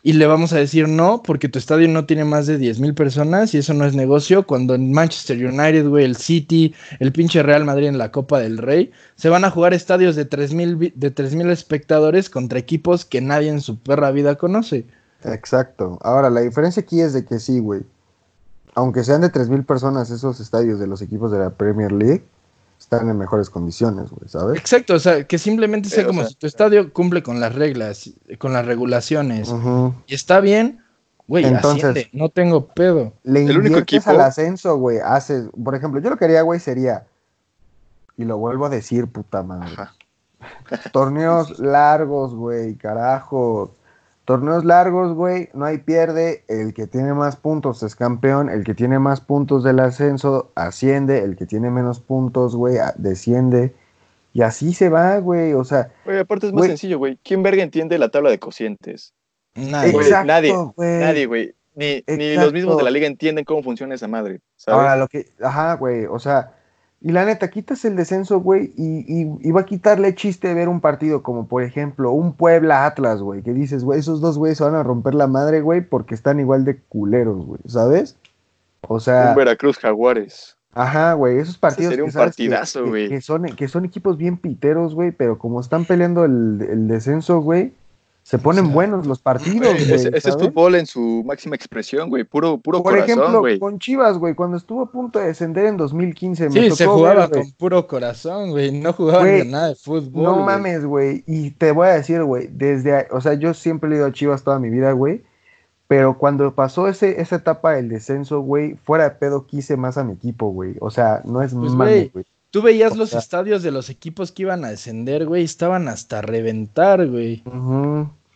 Y le vamos a decir no, porque tu estadio no tiene más de 10 mil personas y eso no es negocio. Cuando en Manchester United, güey, el City, el pinche Real Madrid en la Copa del Rey, se van a jugar estadios de 3 mil de 3,000 espectadores contra equipos que nadie en su perra vida conoce. Exacto. Ahora, la diferencia aquí es de que sí, güey. Aunque sean de 3.000 personas esos estadios de los equipos de la Premier League, están en mejores condiciones, güey, ¿sabes? Exacto, o sea, que simplemente sea o como sea- si tu estadio cumple con las reglas, con las regulaciones y está bien, güey, Entonces- asciende, no tengo pedo. Le El único equipo- al ascenso, güey. Haces, por ejemplo, yo lo que haría, güey, sería, y lo vuelvo a decir, puta madre. Ajá. Torneos largos, güey, carajo. Torneos largos, güey, no hay pierde. El que tiene más puntos es campeón. El que tiene más puntos del ascenso asciende. El que tiene menos puntos, güey, desciende. Y así se va, güey. O sea, Güey, aparte es más sencillo, güey. ¿Quién verga entiende la tabla de cocientes? Nadie. Güey, exacto, nadie, güey. Nadie, güey. Ni, ni los mismos de la liga entienden cómo funciona esa madre, ¿sabes? Ahora lo que, ajá, güey, o sea, y la neta, quitas el descenso, güey, y, y, y va a quitarle chiste ver un partido como, por ejemplo, un Puebla Atlas, güey, que dices, güey, esos dos güeyes se van a romper la madre, güey, porque están igual de culeros, güey, ¿sabes? O sea, Un Veracruz Jaguares. Ajá, güey, esos partidos sería que, un que- partidazo, que- güey. que son, que son equipos bien piteros, güey, pero como están peleando el, el descenso, güey, se ponen sea, buenos los partidos, Güey, güey. ese, ese es fútbol en su máxima expresión, güey. Puro, puro Por corazón, ejemplo, güey. con Chivas, güey, cuando estuvo a punto de descender en 2015, me Sí, tocó se jugaba con puro corazón, güey. No jugaban Güey, de nada de fútbol. No mames, güey. Y te voy a decir, güey, desde, a- o sea, yo siempre he ido a Chivas toda mi vida, güey. Pero cuando pasó ese, esa etapa del descenso, güey, fuera de pedo quise más a mi equipo, güey. O sea, no es Pues, mame, güey. Tú veías O los sea- estadios de los equipos que iban a descender, güey. Estaban hasta reventar, güey.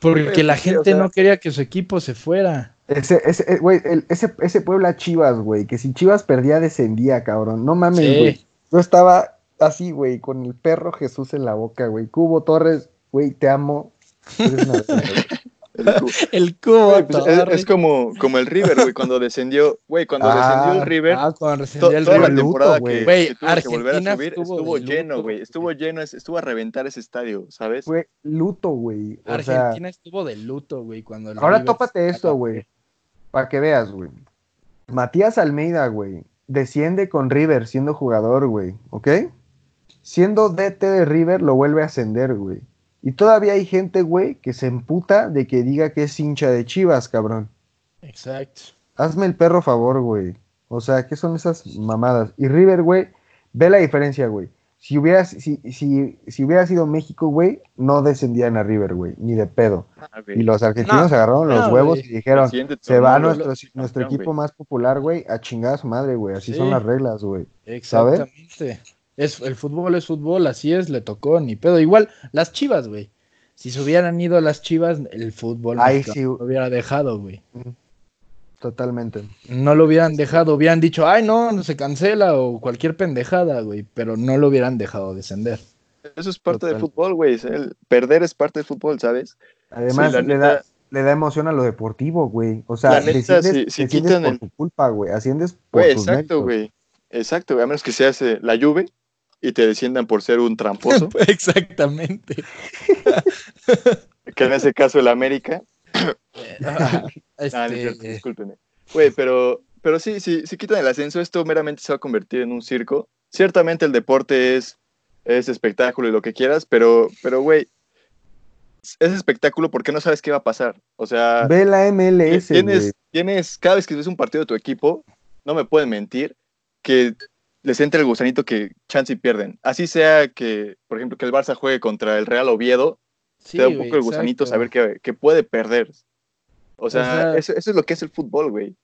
Porque la o gente sea- no quería que su equipo se fuera. Ese, ese, eh, güey, el- ese, ese Puebla Chivas, güey, que si Chivas perdía, descendía, cabrón. No mames, Sí. güey. Yo estaba así, güey, con el perro Jesús en la boca, güey. Cubo Torres, güey, te amo. Eres una güey. El cu- El cubo pues, es, como, como el River, güey, cuando descendió, güey, cuando Ah, descendió el River, Ah, cuando to- el toda la River. temporada güey. que, Güey, que tuvo que volver a Argentina subir, estuvo lleno, güey, estuvo lleno, es- estuvo a reventar ese estadio, ¿sabes? Fue luto, güey. Sea, Argentina estuvo de luto, güey, cuando el Ahora River tópate esto, güey. Para que veas, güey. Matías Almeida, güey, desciende con River siendo jugador, güey, ¿ok? Siendo DT de River, lo vuelve a ascender, güey. Y todavía hay gente, güey, que se emputa de que diga que es hincha de Chivas, cabrón. Exacto. Hazme el perro favor, güey. O sea, ¿qué son esas mamadas? Y River, güey, ve la diferencia, güey. Si hubiera, si, si, si hubiera sido México, güey, no descendían a River, güey, ni de pedo. Ah. Y los argentinos No, agarraron los no, huevos y dijeron, se va nuestro, lo- nuestro campeón, equipo más popular, güey, a chingar a su madre, güey. Así son las reglas, güey. Exactamente. Es, el fútbol es fútbol, así es, le tocó, ni pedo. Igual, las chivas, güey. Si se hubieran ido las chivas, el fútbol Ahí mexicano sí. lo hubiera dejado, güey. Totalmente. No lo hubieran dejado, hubieran dicho, ay, no, no se cancela o cualquier pendejada, güey. Pero no lo hubieran dejado descender. Eso es parte del fútbol, güey. el- perder es parte del fútbol, ¿sabes? Además, la le, neta- da, le da emoción a lo deportivo, güey. O sea, La neta, desciendes, si- si desciendes quitan por el- tu culpa, güey. Asciendes por Güey, exacto, güey. Exacto, güey. A menos que se hace la lluvia y te desciendan por ser un tramposo, Exactamente. que en ese caso el América. Eh, ah, Ah, cierto, este, discúlpenme. Güey, pero, pero sí, sí, si quitan el ascenso, esto meramente se va a convertir en un circo. Ciertamente el deporte es, es espectáculo y lo que quieras, pero, pero, güey, es espectáculo porque no sabes qué va a pasar. O sea, Ve la MLS, tienes, güey. tienes, cada vez que ves un partido de tu equipo, no me pueden mentir, que les entra el gusanito que chance y pierden. Así sea que, por ejemplo, que el Barça juegue contra el Real Oviedo, sí, te da un güey, poco el gusanito exacto. saber que, que puede perder. O sea, sea- eso, eso es lo que es el fútbol, güey.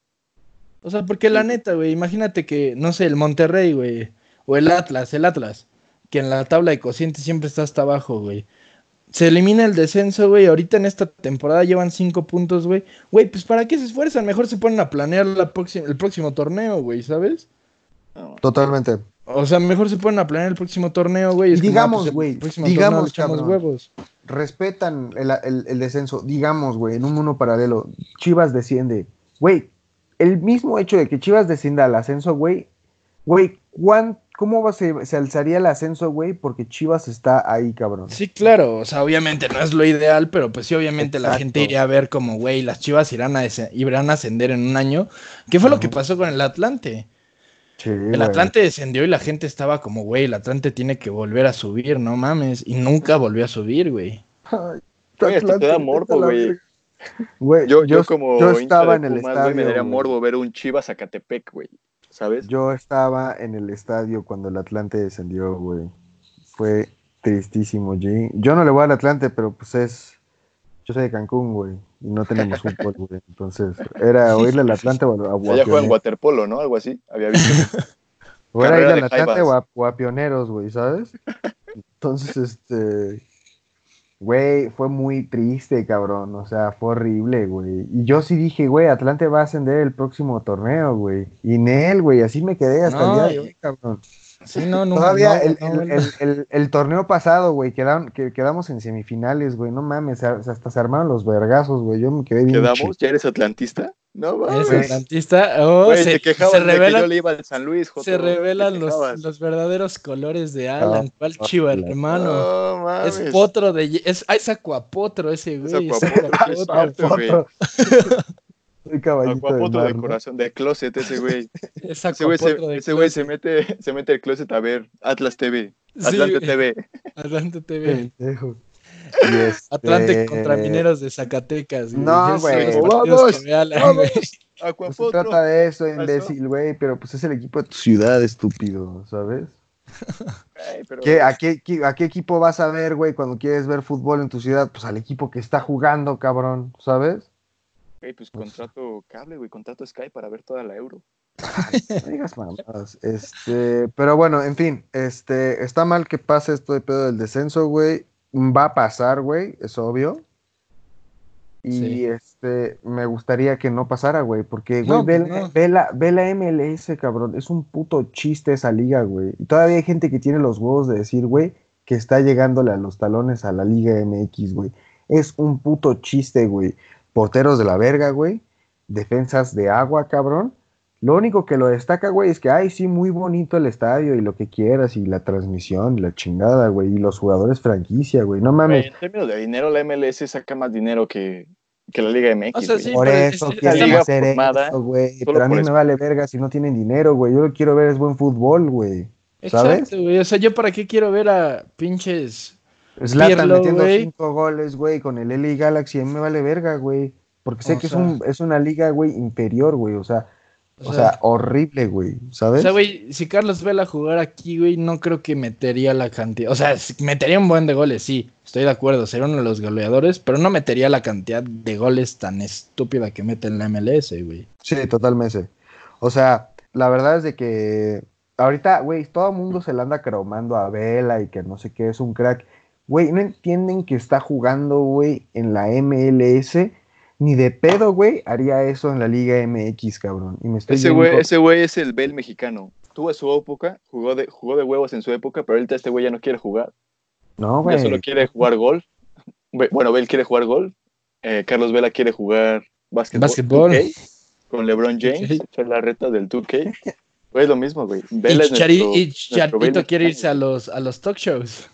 O sea, porque la neta, güey, imagínate que, no sé, el Monterrey, güey, o el Atlas, el Atlas, que en la tabla de cocientes siempre está hasta abajo, güey. Se elimina el descenso, güey. Ahorita en esta temporada llevan cinco puntos, güey. Güey, pues ¿para qué se esfuerzan? Mejor se ponen a planear la el próximo torneo, güey, ¿sabes? Totalmente. O sea, mejor se ponen a planear el próximo torneo, güey. Digamos, pues, güey, digamos, cabrón. huevos. Respetan el, el- el descenso. Digamos, güey, en un mundo paralelo, Chivas desciende. Güey, el mismo hecho de que Chivas descienda al ascenso, güey, güey, ¿cuán- ¿cómo va, se, se alzaría el ascenso, güey? Porque Chivas está ahí, cabrón. Sí, claro, o sea, obviamente no es lo ideal, pero pues sí, obviamente la gente iría a ver como, güey, las chivas irán a, irán a ascender en un año. ¿Qué fue lo que pasó con el Atlante? Sí, El güey. Atlante descendió y la gente estaba como, güey, el Atlante tiene que volver a subir, no mames. Y nunca volvió a subir, güey. Ay, Güey, hasta te da morbo, güey. Yo, yo, como yo estaba en el Pumas, güey, me estadio, daría morbo ver un Chivas Zacatepec, güey. ¿Sabes? Yo estaba en el estadio cuando el Atlante descendió, güey. Fue tristísimo, G. Yo no le voy al Atlante, pero pues es. Yo soy de Cancún, güey. Y no tenemos fútbol, güey. Entonces, era o irle al Atlante o a, a Allá juegan Pioneros. waterpolo, ¿no? Algo así. Había visto. O era irle al Atlante o a, o a Pioneros, güey, ¿sabes? Entonces, este. Güey, fue muy triste, cabrón. O sea, fue horrible, güey. Y yo sí dije, güey, Atlante va a ascender el próximo torneo, güey. Y Nel, güey, así me quedé hasta el día de hoy, cabrón. Sí, no, no. Todavía no, el, no, el- no. el- el- el torneo pasado, güey, quedaron, que quedamos en semifinales, güey, no mames, hasta se armaron los vergazos, güey, yo me quedé bien ¿Quedamos? ¿Ya eres atlantista? No, ¿Eres atlantista? Oh, Güey, se, te se de que yo revelan, le iba al San Luis, Joto. se revelan los, los verdaderos colores de Alan. ¿Cuál no, chiva, la- hermano? No, mames. Es potro de... Es, ah, es acuapotro ese, güey. Es acuapotro, acuapotro. es cierto, Soy caballito de Acuapotro mar, de ¿no? corazón, de closet ese güey. Es Ese güey, se, ese güey mete, se mete al closet a ver Atlas TV, Atlante. TV. Atlante TV. Y este- Atlante contra Mineros de Zacatecas. No, güey. Vamos, vamos. güey. No se trata de eso, imbécil, güey, pero pues es el equipo de tu ciudad, estúpido, ¿sabes? Ay, pero- ¿Qué, a, qué, qué- ¿A qué equipo vas a ver, güey, cuando quieres ver fútbol en tu ciudad? Pues al equipo que está jugando, cabrón, ¿sabes? Güey, pues contrato cable, güey, contrato Sky para ver toda la Euro. No digas mamadas. Este, pero bueno, en fin, este, está mal que pase esto de pedo del descenso, güey. Va a pasar, güey, es obvio. Y Sí. este, me gustaría que no pasara, güey, porque, güey, No, ve, pues no. ve la, ve la MLS, cabrón. Es un puto chiste esa liga, güey. Y todavía hay gente que tiene los huevos de decir, güey, que está llegándole a los talones a la Liga MX, güey. Es un puto chiste, güey. Porteros de la verga, güey. Defensas de agua, cabrón. Lo único que lo destaca, güey, es que, ay, sí, muy bonito el estadio y lo que quieras, y la transmisión, y la chingada, güey, y los jugadores franquicia, güey. No Güey, mames. en términos de dinero, la MLS saca más dinero que, que la Liga MX. O sea, sí, por eso es- quieren liga hacer formada eso, güey. Pero a mí me vale verga si no tienen dinero, güey. Yo lo que quiero ver es buen fútbol, güey. ¿Sabes? Exacto, güey. O sea, yo para qué quiero ver a pinches. Zlatan metiendo güey. cinco goles, güey, con el LA Galaxy. A mí me vale verga, güey. Porque sé O que sea. es, un, es una liga, güey, inferior, güey. O sea, O o sea, sea, horrible, güey. O ¿Sabes? sea, güey, si Carlos Vela jugara aquí, güey, no creo que metería la cantidad. O sea, metería un buen de goles, sí, estoy de acuerdo, sería uno de los goleadores, pero no metería la cantidad de goles tan estúpida que mete en la MLS, güey. Sí, totalmente. O sea, la verdad es de que ahorita, güey, todo el mundo se le anda cromando a Vela y que no sé qué es un crack. Güey, no entienden que está jugando, güey, en la MLS. Ni de pedo, güey, haría eso en la Liga MX, cabrón. Y me estoy Ese güey, ese güey es el Bell mexicano. Tuvo su época, jugó de, jugó de huevos en su época, pero ahorita este güey ya no quiere jugar. No, Ya güey. solo quiere jugar golf. Bueno, Bell quiere jugar golf. eh, Carlos Vela quiere jugar básquetbol. Básquetbol. 2K, con LeBron James, 2K. echar la reta del 2K. Güey, es lo mismo, güey. Vela Y, Chari- nuestro- y Bale quiere irse a los, a los talk shows.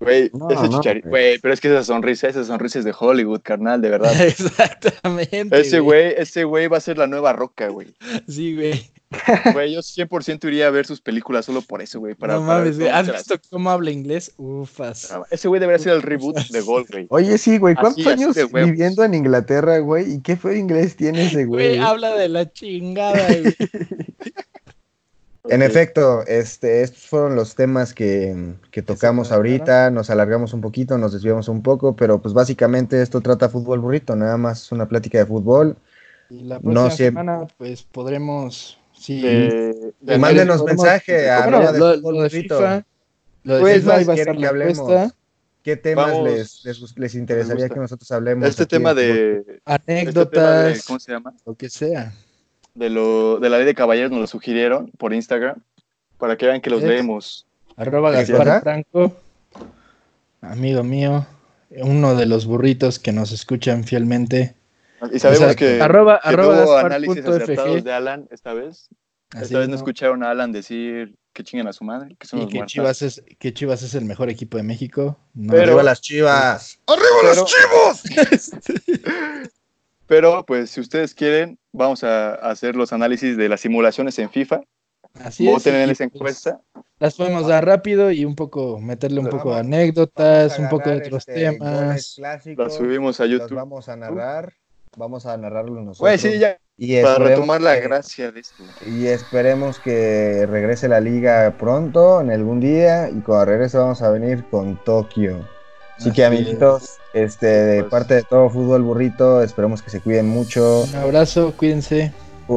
Güey, No, ese no, Chicharito. güey. Güey, pero es que esa sonrisa, esa sonrisa es de Hollywood, carnal, de verdad. Exactamente. Ese güey, ese güey va a ser la nueva roca, güey. Sí, güey. Güey, yo 100% iría a ver sus películas solo por eso, güey. Para, no para mames, güey. ¿Has visto cómo habla inglés? Ufas. Ese güey debería ser el reboot de Gol, güey. Oye, sí, güey. ¿Cuántos Así, años viviendo en Inglaterra, güey? ¿Y qué fue inglés tiene ese Güey, güey? habla de la chingada, güey. En efecto, este, estos fueron los temas que, que tocamos ahorita, nos alargamos un poquito, nos desviamos un poco, pero pues básicamente esto trata fútbol burrito, nada más es una plática de fútbol. Y la No próxima siempre. semana, pues podremos. Sí. De, de Y mándenos análisis, mensaje a Bueno, de lo, fútbol lo de burrito. FIFA. Lo de Pues, FIFA más ahí va a quieren estar que hablemos. encuesta. ¿Qué temas Vamos. les, les, les interesaría que nosotros hablemos? Este aquí tema de. Este tema de. Anécdotas, ¿Cómo se llama? lo que sea. De, lo, de la ley de caballeros nos lo sugirieron por Instagram. Para que vean que los Es- leemos. Arroba ¿Qué Gaspar? Franco, amigo mío, uno de los burritos que nos escuchan fielmente. Y sabemos O sea, que, arroba, que arroba tuvo análisis acertados FG. de Alan esta vez. Así esta vez no ¿no? escucharon a Alan decir que chinguen a su madre, que son Y los que muertos. Chivas, es, que Chivas es el mejor equipo de México. No, Pero- ¡Arriba las chivas! ¡Arriba Pero- las chivas! Pero, pues, si ustedes quieren, vamos a hacer los análisis de las simulaciones en FIFA. así es. Voten en y, esa pues, encuesta. Las podemos dar rápido y un poco, meterle un Vamos- poco de anécdotas, a un poco de otros este, temas. clásicos, Las subimos a los YouTube. vamos a narrar, vamos a narrarlo nosotros. Güey, sí, ya, Y para retomar la que- gracia de esto. Y esperemos que regrese la liga pronto, en algún día, y cuando regrese vamos a venir con Tokio. Así que amiguitos, este, de Pues- parte de todo Fútbol Burrito, esperemos que se cuiden mucho, Un abrazo, cuídense.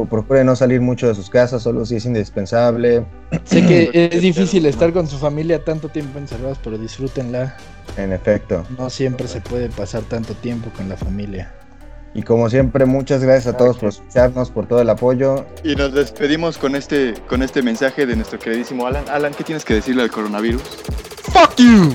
Procuren no salir mucho de sus casas, solo si es indispensable, Sé que es difícil estar con su familia tanto tiempo encerrados, pero disfrútenla. en efecto. No siempre se puede pasar tanto tiempo con la familia. Y como siempre, muchas gracias a todos por escucharnos, por todo el apoyo. Y nos despedimos con este, con este mensaje de nuestro queridísimo Alan. Alan, ¿qué tienes que decirle al coronavirus? ¡Fuck you!